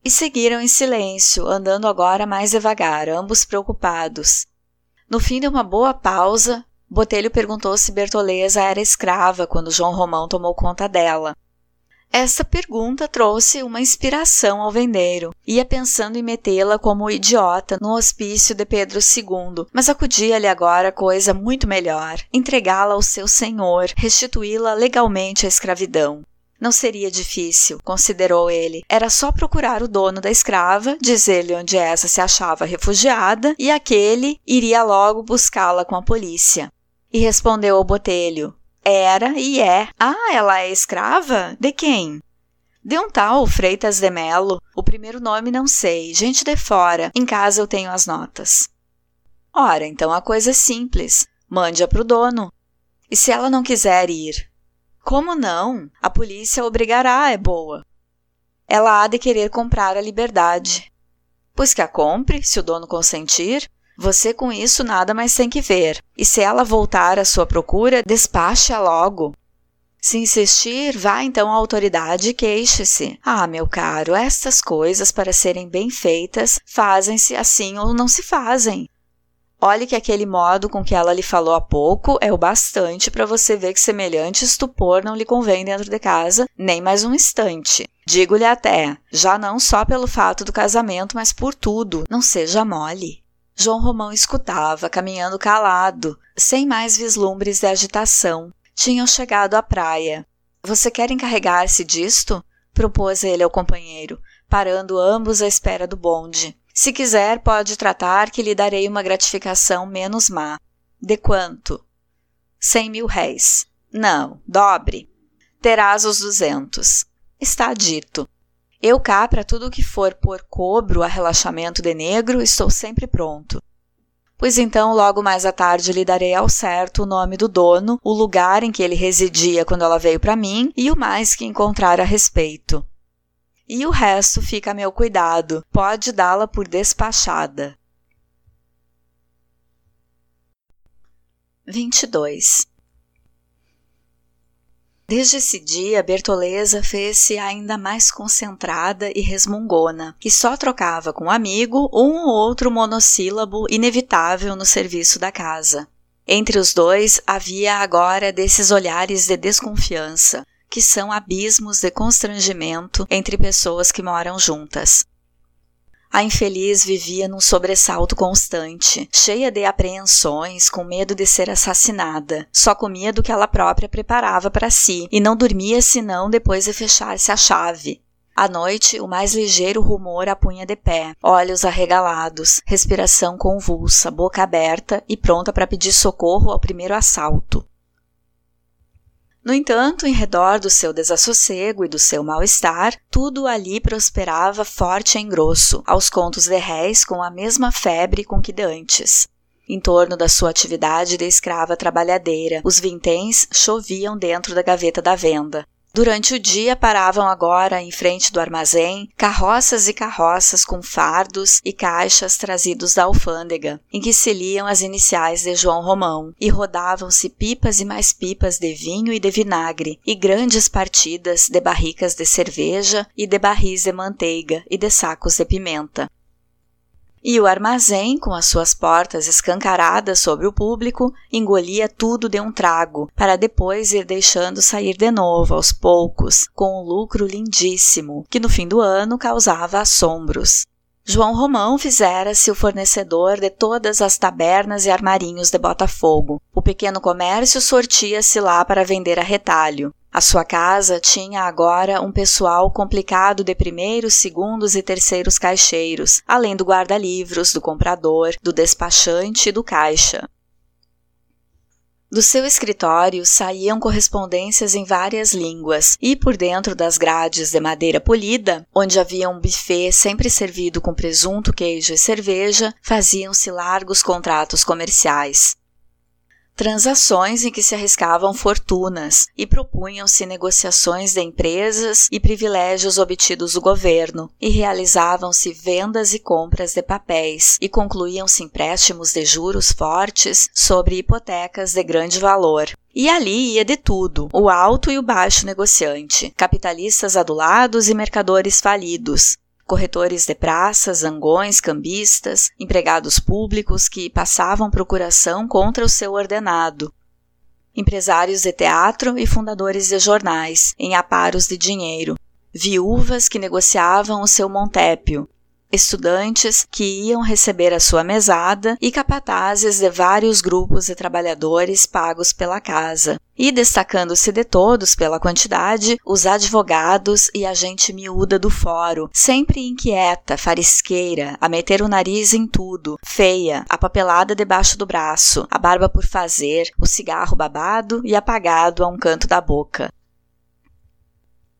E seguiram em silêncio, andando agora mais devagar, ambos preocupados. No fim de uma boa pausa, Botelho perguntou se Bertoleza era escrava quando João Romão tomou conta dela. Essa pergunta trouxe uma inspiração ao vendeiro. Ia pensando em metê-la como idiota no hospício de Pedro II, mas acudia-lhe agora coisa muito melhor: entregá-la ao seu senhor, restituí-la legalmente à escravidão. Não seria difícil, considerou ele. Era só procurar o dono da escrava, dizer-lhe onde essa se achava refugiada, e aquele iria logo buscá-la com a polícia. E respondeu ao botelho: Era e é. Ah, ela é escrava? De quem? De um tal Freitas de Melo. O primeiro nome não sei, gente de fora. Em casa eu tenho as notas. Ora, então a coisa é simples. Mande-a para o dono. E se ela não quiser ir? Como não? A polícia obrigará, é boa. Ela há de querer comprar a liberdade. Pois que a compre, se o dono consentir. Você com isso nada mais tem que ver. E se ela voltar à sua procura, despache-a logo. Se insistir, vá então à autoridade e queixe-se. Ah, meu caro, estas coisas, para serem bem feitas, fazem-se assim ou não se fazem. Olhe que aquele modo com que ela lhe falou há pouco é o bastante para você ver que semelhante estupor não lhe convém dentro de casa nem mais um instante. Digo-lhe até, já não só pelo fato do casamento, mas por tudo, não seja mole. João Romão escutava, caminhando calado, sem mais vislumbres de agitação. Tinham chegado à praia. Você quer encarregar-se disto? propôs ele ao companheiro, parando ambos à espera do bonde. Se quiser, pode tratar que lhe darei uma gratificação menos má. De quanto? Cem mil réis. Não, dobre. Terás os duzentos. Está dito. Eu cá, para tudo o que for por cobro a relaxamento de negro, estou sempre pronto. Pois então, logo mais à tarde, lhe darei ao certo o nome do dono, o lugar em que ele residia quando ela veio para mim e o mais que encontrar a respeito. E o resto fica a meu cuidado, pode dá-la por despachada. 22. Desde esse dia, Bertoleza fez-se ainda mais concentrada e resmungona, e só trocava com o amigo um ou outro monossílabo inevitável no serviço da casa. Entre os dois havia agora desses olhares de desconfiança, que são abismos de constrangimento entre pessoas que moram juntas. A infeliz vivia num sobressalto constante, cheia de apreensões, com medo de ser assassinada. Só comia do que ela própria preparava para si e não dormia senão depois de fechar-se a chave. À noite, o mais ligeiro rumor a punha de pé, olhos arregalados, respiração convulsa, boca aberta e pronta para pedir socorro ao primeiro assalto. No entanto, em redor do seu desassossego e do seu mal-estar, tudo ali prosperava forte em grosso, aos contos de réis com a mesma febre com que de antes. Em torno da sua atividade de escrava trabalhadeira, os vinténs choviam dentro da gaveta da venda. Durante o dia paravam agora em frente do armazém carroças e carroças com fardos e caixas trazidos da alfândega, em que se liam as iniciais de João Romão, e rodavam-se pipas e mais pipas de vinho e de vinagre, e grandes partidas de barricas de cerveja e de barris de manteiga e de sacos de pimenta. E o armazém, com as suas portas escancaradas sobre o público, engolia tudo de um trago, para depois ir deixando sair de novo aos poucos, com um lucro lindíssimo, que no fim do ano causava assombros. João Romão fizera-se o fornecedor de todas as tabernas e armarinhos de Botafogo. O pequeno comércio sortia-se lá para vender a retalho. A sua casa tinha agora um pessoal complicado de primeiros, segundos e terceiros caixeiros, além do guarda-livros, do comprador, do despachante e do caixa. Do seu escritório saíam correspondências em várias línguas, e por dentro das grades de madeira polida, onde havia um buffet sempre servido com presunto, queijo e cerveja, faziam-se largos contratos comerciais transações em que se arriscavam fortunas e propunham-se negociações de empresas e privilégios obtidos do governo, e realizavam-se vendas e compras de papéis, e concluíam-se empréstimos de juros fortes sobre hipotecas de grande valor. E ali ia de tudo, o alto e o baixo negociante, capitalistas adulados e mercadores falidos, corretores de praças, zangões, cambistas, empregados públicos que passavam procuração contra o seu ordenado, empresários de teatro e fundadores de jornais, em aparos de dinheiro, viúvas que negociavam o seu montépio, estudantes que iam receber a sua mesada e capatazes de vários grupos de trabalhadores pagos pela casa. E destacando-se de todos pela quantidade, os advogados e a gente miúda do fórum, sempre inquieta, farisqueira, a meter o nariz em tudo, feia, a papelada debaixo do braço, a barba por fazer, o cigarro babado e apagado a um canto da boca.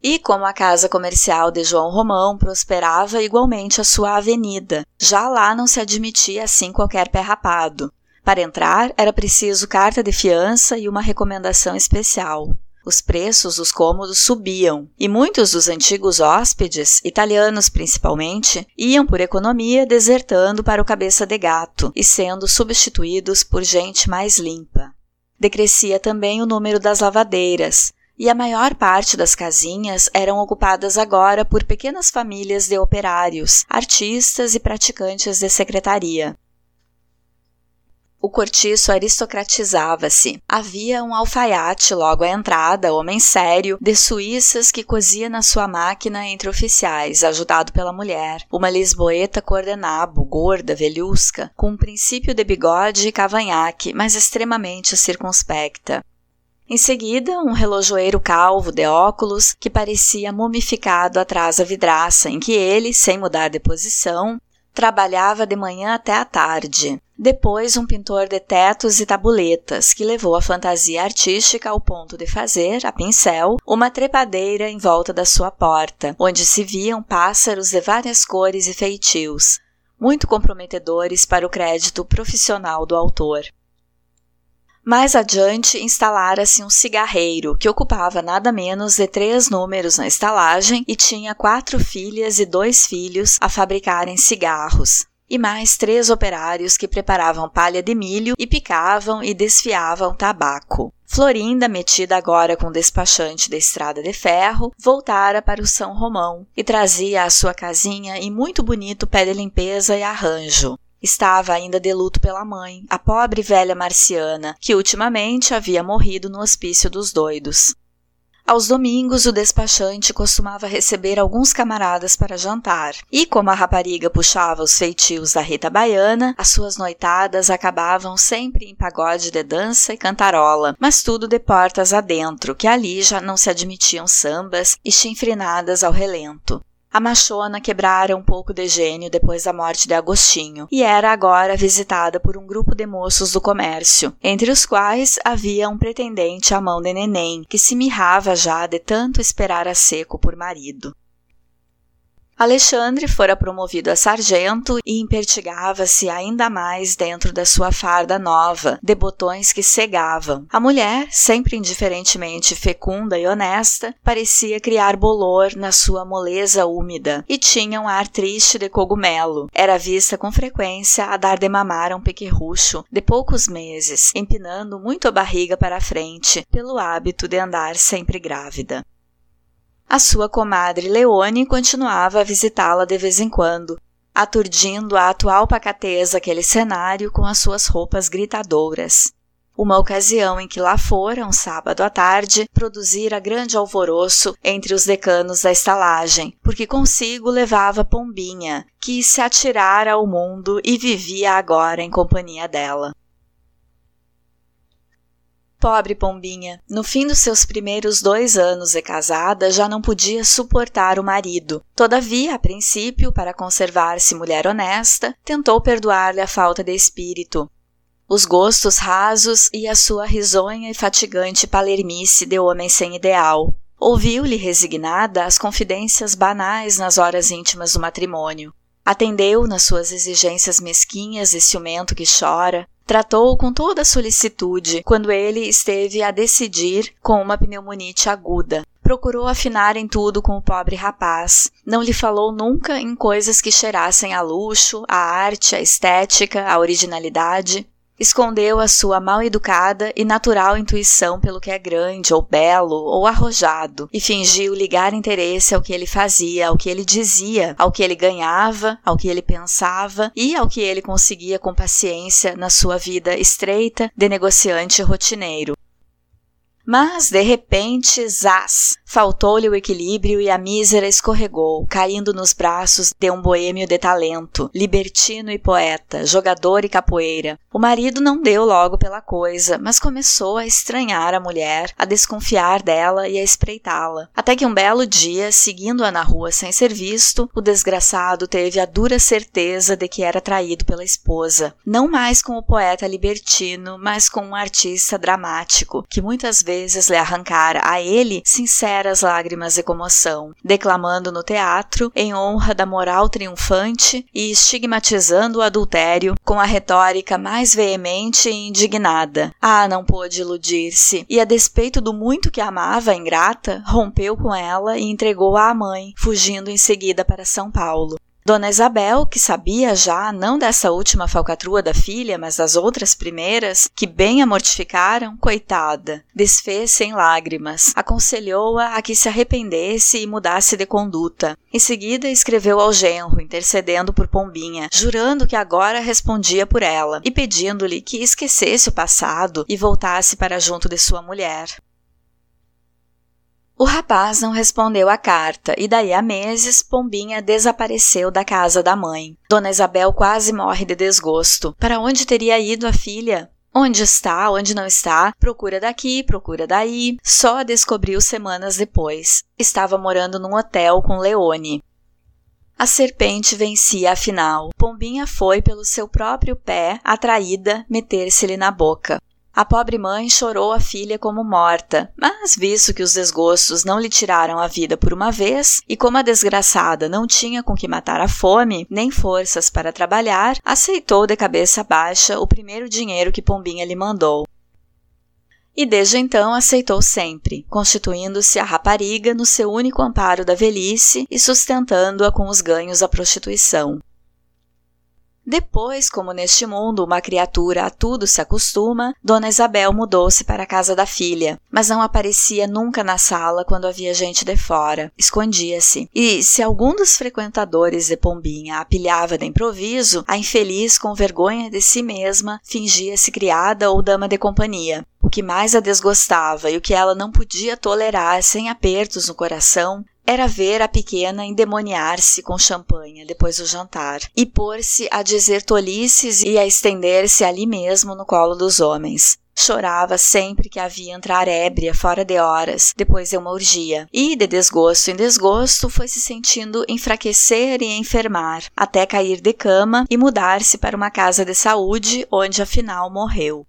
E como a casa comercial de João Romão prosperava igualmente a sua avenida, já lá não se admitia assim qualquer pé rapado. Para entrar era preciso carta de fiança e uma recomendação especial. Os preços dos cômodos subiam e muitos dos antigos hóspedes, italianos principalmente, iam por economia desertando para o cabeça de gato e sendo substituídos por gente mais limpa. Decrescia também o número das lavadeiras, e a maior parte das casinhas eram ocupadas agora por pequenas famílias de operários, artistas e praticantes de secretaria. O cortiço aristocratizava-se. Havia um alfaiate logo à entrada, homem sério, de suíças que cosia na sua máquina entre oficiais, ajudado pela mulher. Uma lisboeta coordenabo, gorda, velhusca, com um princípio de bigode e cavanhaque, mas extremamente circunspecta. Em seguida, um relojoeiro calvo de óculos que parecia mumificado atrás da vidraça, em que ele, sem mudar de posição, trabalhava de manhã até à tarde. Depois, um pintor de tetos e tabuletas, que levou a fantasia artística ao ponto de fazer, a pincel, uma trepadeira em volta da sua porta, onde se viam pássaros de várias cores e feitios, muito comprometedores para o crédito profissional do autor. Mais adiante, instalara-se um cigarreiro, que ocupava nada menos de três números na estalagem e tinha quatro filhas e dois filhos a fabricarem cigarros e mais três operários que preparavam palha de milho e picavam e desfiavam tabaco. Florinda, metida agora com o despachante da estrada de ferro, voltara para o São Romão e trazia à sua casinha em muito bonito pé de limpeza e arranjo. Estava ainda de luto pela mãe, a pobre velha marciana, que ultimamente havia morrido no hospício dos doidos. Aos domingos, o despachante costumava receber alguns camaradas para jantar, e como a rapariga puxava os feitios da Rita Baiana, as suas noitadas acabavam sempre em pagode de dança e cantarola, mas tudo de portas adentro, que ali já não se admitiam sambas e chinfrinadas ao relento. A machona quebrara um pouco de gênio depois da morte de Agostinho e era agora visitada por um grupo de moços do comércio, entre os quais havia um pretendente à mão de neném, que se mirrava já de tanto esperar a seco por marido. Alexandre fora promovido a sargento e impertigava-se ainda mais dentro da sua farda nova, de botões que cegavam. A mulher, sempre indiferentemente fecunda e honesta, parecia criar bolor na sua moleza úmida e tinha um ar triste de cogumelo. Era vista com frequência a dar de mamar a um pequerrucho de poucos meses, empinando muito a barriga para a frente, pelo hábito de andar sempre grávida. A sua comadre Leone continuava a visitá-la de vez em quando, aturdindo a atual pacateza aquele cenário com as suas roupas gritadoras. Uma ocasião em que lá fora, um sábado à tarde, produzira grande alvoroço entre os decanos da estalagem, porque consigo levava Pombinha, que se atirara ao mundo e vivia agora em companhia dela. Pobre Pombinha, no fim dos seus primeiros dois anos de casada, já não podia suportar o marido. Todavia, a princípio, para conservar-se mulher honesta, tentou perdoar-lhe a falta de espírito, os gostos rasos e a sua risonha e fatigante palermice de homem sem ideal. Ouviu-lhe resignada as confidências banais nas horas íntimas do matrimônio. Atendeu nas suas exigências mesquinhas e ciumento que chora, Tratou-o com toda solicitude quando ele esteve a decidir com uma pneumonite aguda. Procurou afinar em tudo com o pobre rapaz. Não lhe falou nunca em coisas que cheirassem a luxo, a arte, a estética, a originalidade escondeu a sua mal educada e natural intuição pelo que é grande ou belo ou arrojado e fingiu ligar interesse ao que ele fazia, ao que ele dizia, ao que ele ganhava, ao que ele pensava e ao que ele conseguia com paciência na sua vida estreita de negociante rotineiro. Mas, de repente, zás! Faltou-lhe o equilíbrio e a mísera escorregou, caindo nos braços de um boêmio de talento, libertino e poeta, jogador e capoeira. O marido não deu logo pela coisa, mas começou a estranhar a mulher, a desconfiar dela e a espreitá-la. Até que um belo dia, seguindo-a na rua sem ser visto, o desgraçado teve a dura certeza de que era traído pela esposa. Não mais com o poeta libertino, mas com um artista dramático, que muitas vezes lhe arrancara a ele sinceras lágrimas de comoção, declamando no teatro em honra da moral triunfante e estigmatizando o adultério com a retórica mais veemente e indignada. Ah, não pôde iludir-se, e a despeito do muito que amava a ingrata, rompeu com ela e entregou-a à mãe, fugindo em seguida para São Paulo. Dona Isabel, que sabia já não dessa última falcatrua da filha, mas das outras primeiras, que bem a mortificaram, coitada, desfez-se em lágrimas, aconselhou-a a que se arrependesse e mudasse de conduta. Em seguida, escreveu ao genro, intercedendo por Pombinha, jurando que agora respondia por ela e pedindo-lhe que esquecesse o passado e voltasse para junto de sua mulher. O rapaz não respondeu à carta e daí a meses Pombinha desapareceu da casa da mãe. Dona Isabel quase morre de desgosto. Para onde teria ido a filha? Onde está, onde não está, procura daqui, procura daí. Só a descobriu semanas depois. Estava morando num hotel com Leone. A serpente vencia afinal. Pombinha foi pelo seu próprio pé, atraída, meter-se-lhe na boca. A pobre mãe chorou a filha como morta, mas visto que os desgostos não lhe tiraram a vida por uma vez, e como a desgraçada não tinha com que matar a fome, nem forças para trabalhar, aceitou de cabeça baixa o primeiro dinheiro que Pombinha lhe mandou. E desde então aceitou sempre, constituindo-se a rapariga no seu único amparo da velhice e sustentando-a com os ganhos da prostituição. Depois, como neste mundo uma criatura a tudo se acostuma, Dona Isabel mudou-se para a casa da filha, mas não aparecia nunca na sala quando havia gente de fora, escondia-se. E se algum dos frequentadores de Pombinha a pilhava de improviso, a infeliz, com vergonha de si mesma, fingia-se criada ou dama de companhia. O que mais a desgostava e o que ela não podia tolerar sem apertos no coração era ver a pequena endemoniar-se com champanhe depois do jantar e pôr-se a dizer tolices e a estender-se ali mesmo no colo dos homens. Chorava sempre que havia entrar ébria fora de horas, depois de uma urgia, e de desgosto em desgosto foi se sentindo enfraquecer e enfermar, até cair de cama e mudar-se para uma casa de saúde, onde afinal morreu.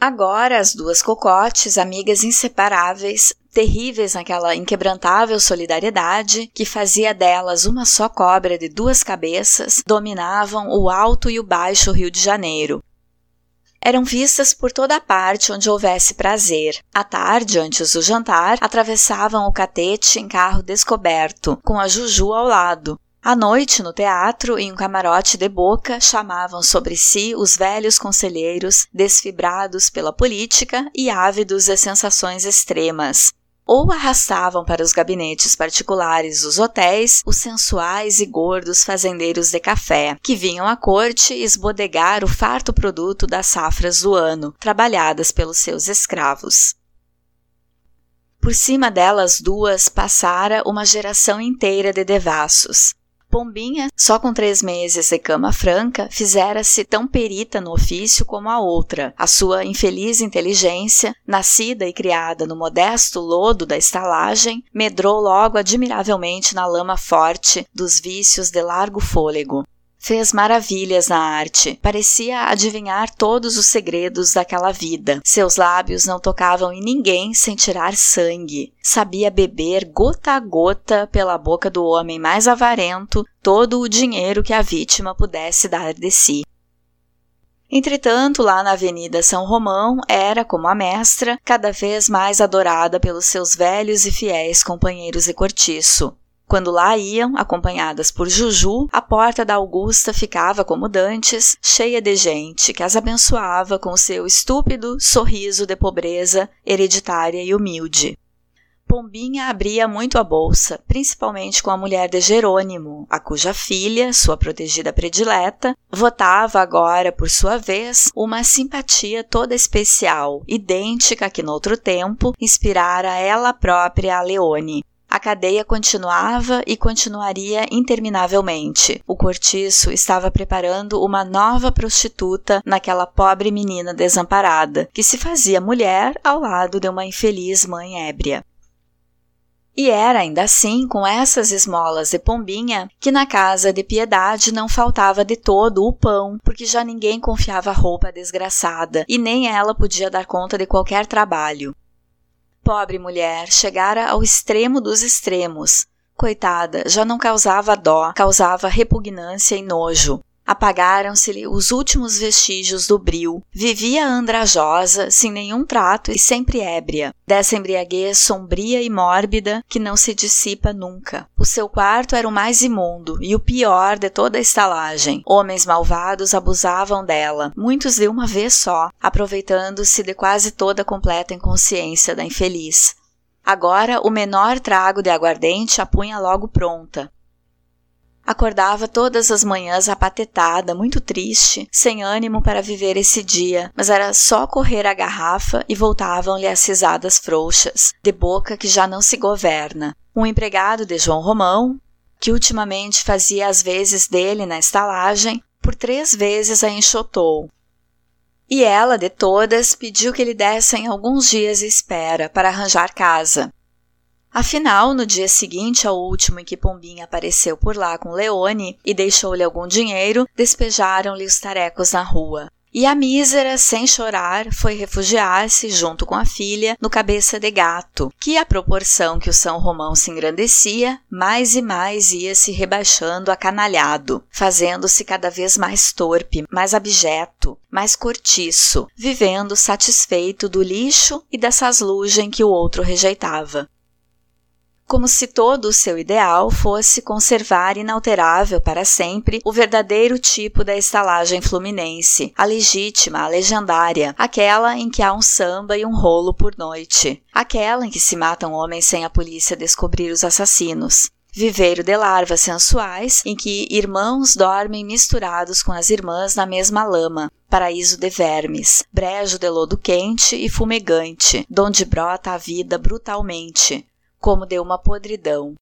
Agora as duas cocotes, amigas inseparáveis, terríveis naquela inquebrantável solidariedade que fazia delas uma só cobra de duas cabeças, dominavam o alto e o baixo Rio de Janeiro, eram vistas por toda parte onde houvesse prazer. À tarde, antes do jantar, atravessavam o catete em carro descoberto, com a Juju ao lado. À noite, no teatro, em um camarote de boca, chamavam sobre si os velhos conselheiros, desfibrados pela política e ávidos de sensações extremas ou arrastavam para os gabinetes particulares dos hotéis os sensuais e gordos fazendeiros de café, que vinham à corte esbodegar o farto produto das safras do ano, trabalhadas pelos seus escravos. Por cima delas duas passara uma geração inteira de devassos, Pombinha, só com três meses de cama franca, fizera-se tão perita no ofício como a outra. A sua infeliz inteligência, nascida e criada no modesto lodo da estalagem, medrou logo admiravelmente na lama forte dos vícios de largo fôlego fez maravilhas na arte. Parecia adivinhar todos os segredos daquela vida. Seus lábios não tocavam em ninguém sem tirar sangue. Sabia beber gota a gota pela boca do homem mais avarento todo o dinheiro que a vítima pudesse dar de si. Entretanto, lá na Avenida São Romão, era, como a mestra, cada vez mais adorada pelos seus velhos e fiéis companheiros de cortiço. Quando lá iam, acompanhadas por Juju, a porta da Augusta ficava como dantes, cheia de gente que as abençoava com seu estúpido sorriso de pobreza hereditária e humilde. Pombinha abria muito a bolsa, principalmente com a mulher de Jerônimo, a cuja filha, sua protegida predileta, votava agora, por sua vez, uma simpatia toda especial, idêntica que, noutro tempo, inspirara ela própria a Leone, a cadeia continuava e continuaria interminavelmente. O cortiço estava preparando uma nova prostituta naquela pobre menina desamparada, que se fazia mulher ao lado de uma infeliz mãe ébria. E era ainda assim, com essas esmolas de pombinha, que na casa de piedade não faltava de todo o pão, porque já ninguém confiava roupa desgraçada e nem ela podia dar conta de qualquer trabalho. Pobre mulher, chegara ao extremo dos extremos. Coitada, já não causava dó, causava repugnância e nojo. Apagaram-se-lhe os últimos vestígios do bril. Vivia andrajosa, sem nenhum trato e sempre ébria, dessa embriaguez sombria e mórbida que não se dissipa nunca. O seu quarto era o mais imundo e o pior de toda a estalagem. Homens malvados abusavam dela, muitos de uma vez só, aproveitando-se de quase toda a completa inconsciência da infeliz. Agora, o menor trago de aguardente a punha logo pronta, Acordava todas as manhãs apatetada, muito triste, sem ânimo para viver esse dia, mas era só correr a garrafa e voltavam-lhe as risadas frouxas, de boca que já não se governa. Um empregado de João Romão, que ultimamente fazia as vezes dele na estalagem, por três vezes a enxotou. E ela, de todas, pediu que lhe dessem alguns dias de espera para arranjar casa. Afinal, no dia seguinte ao último em que Pombinha apareceu por lá com Leone e deixou-lhe algum dinheiro, despejaram-lhe os tarecos na rua. E a mísera, sem chorar, foi refugiar-se, junto com a filha, no cabeça de gato, que, à proporção que o São Romão se engrandecia, mais e mais ia se rebaixando acanalhado, fazendo-se cada vez mais torpe, mais abjeto, mais cortiço, vivendo satisfeito do lixo e da saslugem que o outro rejeitava como se todo o seu ideal fosse conservar inalterável para sempre o verdadeiro tipo da estalagem fluminense, a legítima, a legendária, aquela em que há um samba e um rolo por noite, aquela em que se matam homens sem a polícia descobrir os assassinos. Viveiro de larvas sensuais, em que irmãos dormem misturados com as irmãs na mesma lama, paraíso de vermes, brejo de lodo quente e fumegante, donde brota a vida brutalmente, como de uma podridão.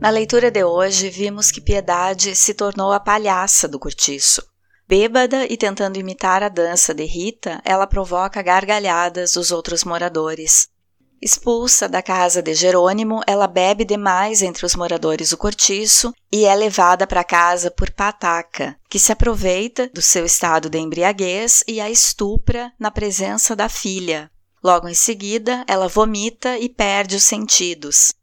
Na leitura de hoje, vimos que Piedade se tornou a palhaça do cortiço. Bêbada e tentando imitar a dança de Rita, ela provoca gargalhadas dos outros moradores. Expulsa da casa de Jerônimo, ela bebe demais entre os moradores do cortiço e é levada para casa por Pataca, que se aproveita do seu estado de embriaguez e a estupra na presença da filha. Logo em seguida, ela vomita e perde os sentidos.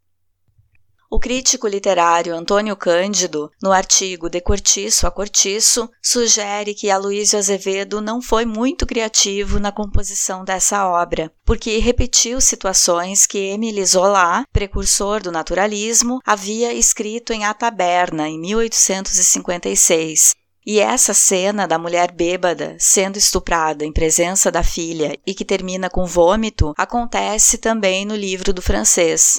O crítico literário Antônio Cândido, no artigo De Cortiço a Cortiço, sugere que Aloysio Azevedo não foi muito criativo na composição dessa obra, porque repetiu situações que Émile Zola, precursor do naturalismo, havia escrito em A Taberna, em 1856. E essa cena da mulher bêbada sendo estuprada em presença da filha e que termina com vômito acontece também no livro do francês.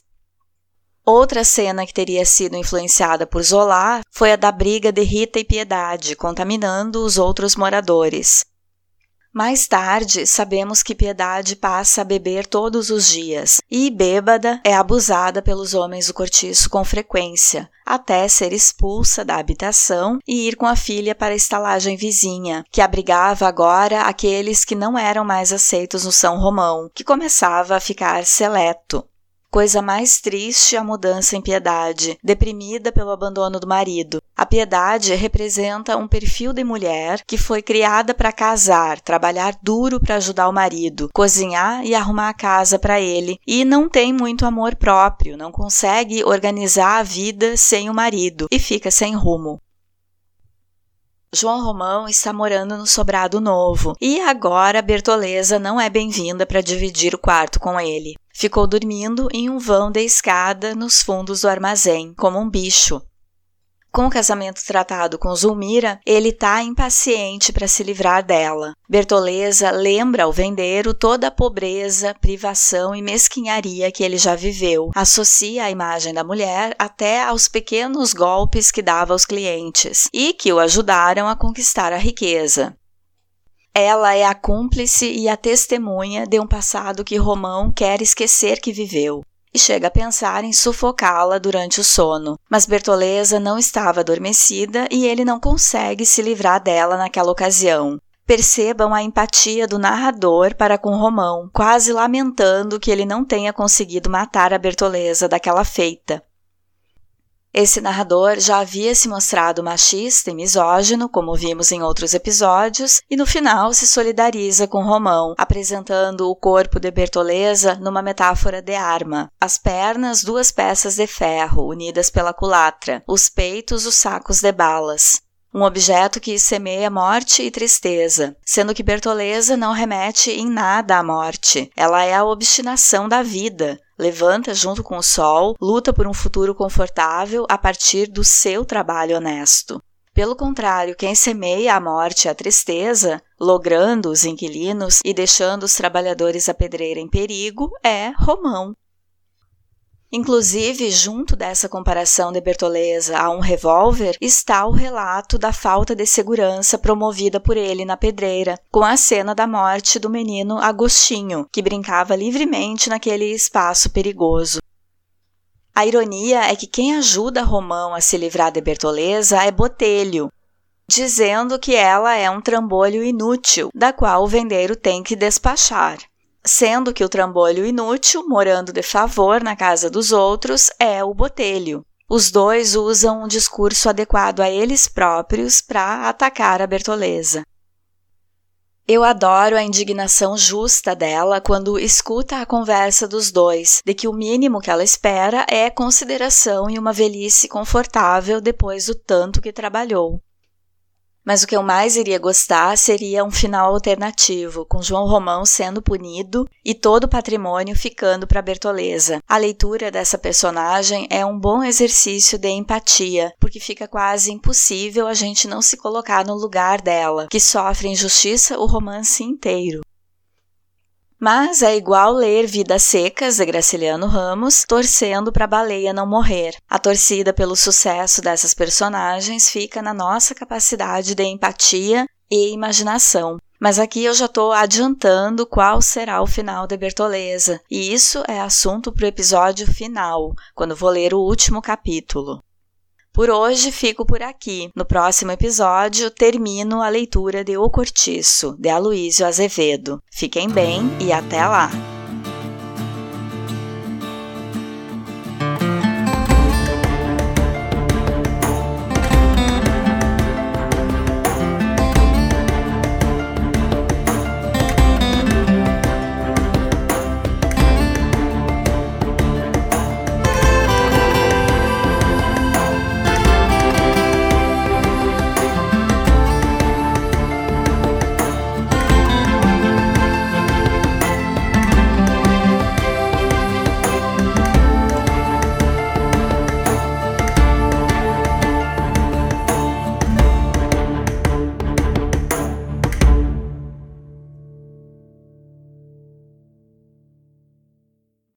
Outra cena que teria sido influenciada por Zola foi a da briga de Rita e Piedade, contaminando os outros moradores. Mais tarde, sabemos que Piedade passa a beber todos os dias e, bêbada, é abusada pelos homens do cortiço com frequência, até ser expulsa da habitação e ir com a filha para a estalagem vizinha, que abrigava agora aqueles que não eram mais aceitos no São Romão, que começava a ficar seleto. Coisa mais triste a mudança em Piedade, deprimida pelo abandono do marido. A Piedade representa um perfil de mulher que foi criada para casar, trabalhar duro para ajudar o marido, cozinhar e arrumar a casa para ele, e não tem muito amor próprio, não consegue organizar a vida sem o marido e fica sem rumo. João Romão está morando no sobrado novo e agora Bertoleza não é bem-vinda para dividir o quarto com ele. Ficou dormindo em um vão de escada nos fundos do armazém, como um bicho. Com o casamento tratado com Zulmira, ele está impaciente para se livrar dela. Bertoleza lembra ao vendeiro toda a pobreza, privação e mesquinharia que ele já viveu. Associa a imagem da mulher até aos pequenos golpes que dava aos clientes e que o ajudaram a conquistar a riqueza. Ela é a cúmplice e a testemunha de um passado que Romão quer esquecer que viveu e chega a pensar em sufocá-la durante o sono. Mas Bertoleza não estava adormecida e ele não consegue se livrar dela naquela ocasião. Percebam a empatia do narrador para com Romão, quase lamentando que ele não tenha conseguido matar a Bertoleza daquela feita. Esse narrador já havia se mostrado machista e misógino, como vimos em outros episódios, e no final se solidariza com Romão, apresentando o corpo de Bertoleza numa metáfora de arma. As pernas, duas peças de ferro unidas pela culatra, os peitos, os sacos de balas um objeto que semeia morte e tristeza, sendo que Bertoleza não remete em nada à morte. Ela é a obstinação da vida, levanta junto com o sol, luta por um futuro confortável a partir do seu trabalho honesto. Pelo contrário, quem semeia a morte e a tristeza, logrando os inquilinos e deixando os trabalhadores a pedreira em perigo, é Romão. Inclusive, junto dessa comparação de Bertoleza a um revólver, está o relato da falta de segurança promovida por ele na pedreira, com a cena da morte do menino Agostinho, que brincava livremente naquele espaço perigoso. A ironia é que quem ajuda Romão a se livrar de Bertoleza é Botelho, dizendo que ela é um trambolho inútil, da qual o vendeiro tem que despachar sendo que o trambolho inútil, morando de favor na casa dos outros, é o botelho. Os dois usam um discurso adequado a eles próprios para atacar a Bertoleza. Eu adoro a indignação justa dela quando escuta a conversa dos dois, de que o mínimo que ela espera é consideração e uma velhice confortável depois do tanto que trabalhou. Mas o que eu mais iria gostar seria um final alternativo, com João Romão sendo punido e todo o patrimônio ficando para Bertoleza. A leitura dessa personagem é um bom exercício de empatia, porque fica quase impossível a gente não se colocar no lugar dela, que sofre injustiça o romance inteiro. Mas é igual ler Vidas Secas de Graciliano Ramos, torcendo para a baleia não morrer. A torcida pelo sucesso dessas personagens fica na nossa capacidade de empatia e imaginação. Mas aqui eu já estou adiantando qual será o final de Bertoleza, e isso é assunto para o episódio final, quando vou ler o último capítulo. Por hoje fico por aqui. No próximo episódio termino a leitura de O Cortiço, de Aloísio Azevedo. Fiquem bem e até lá!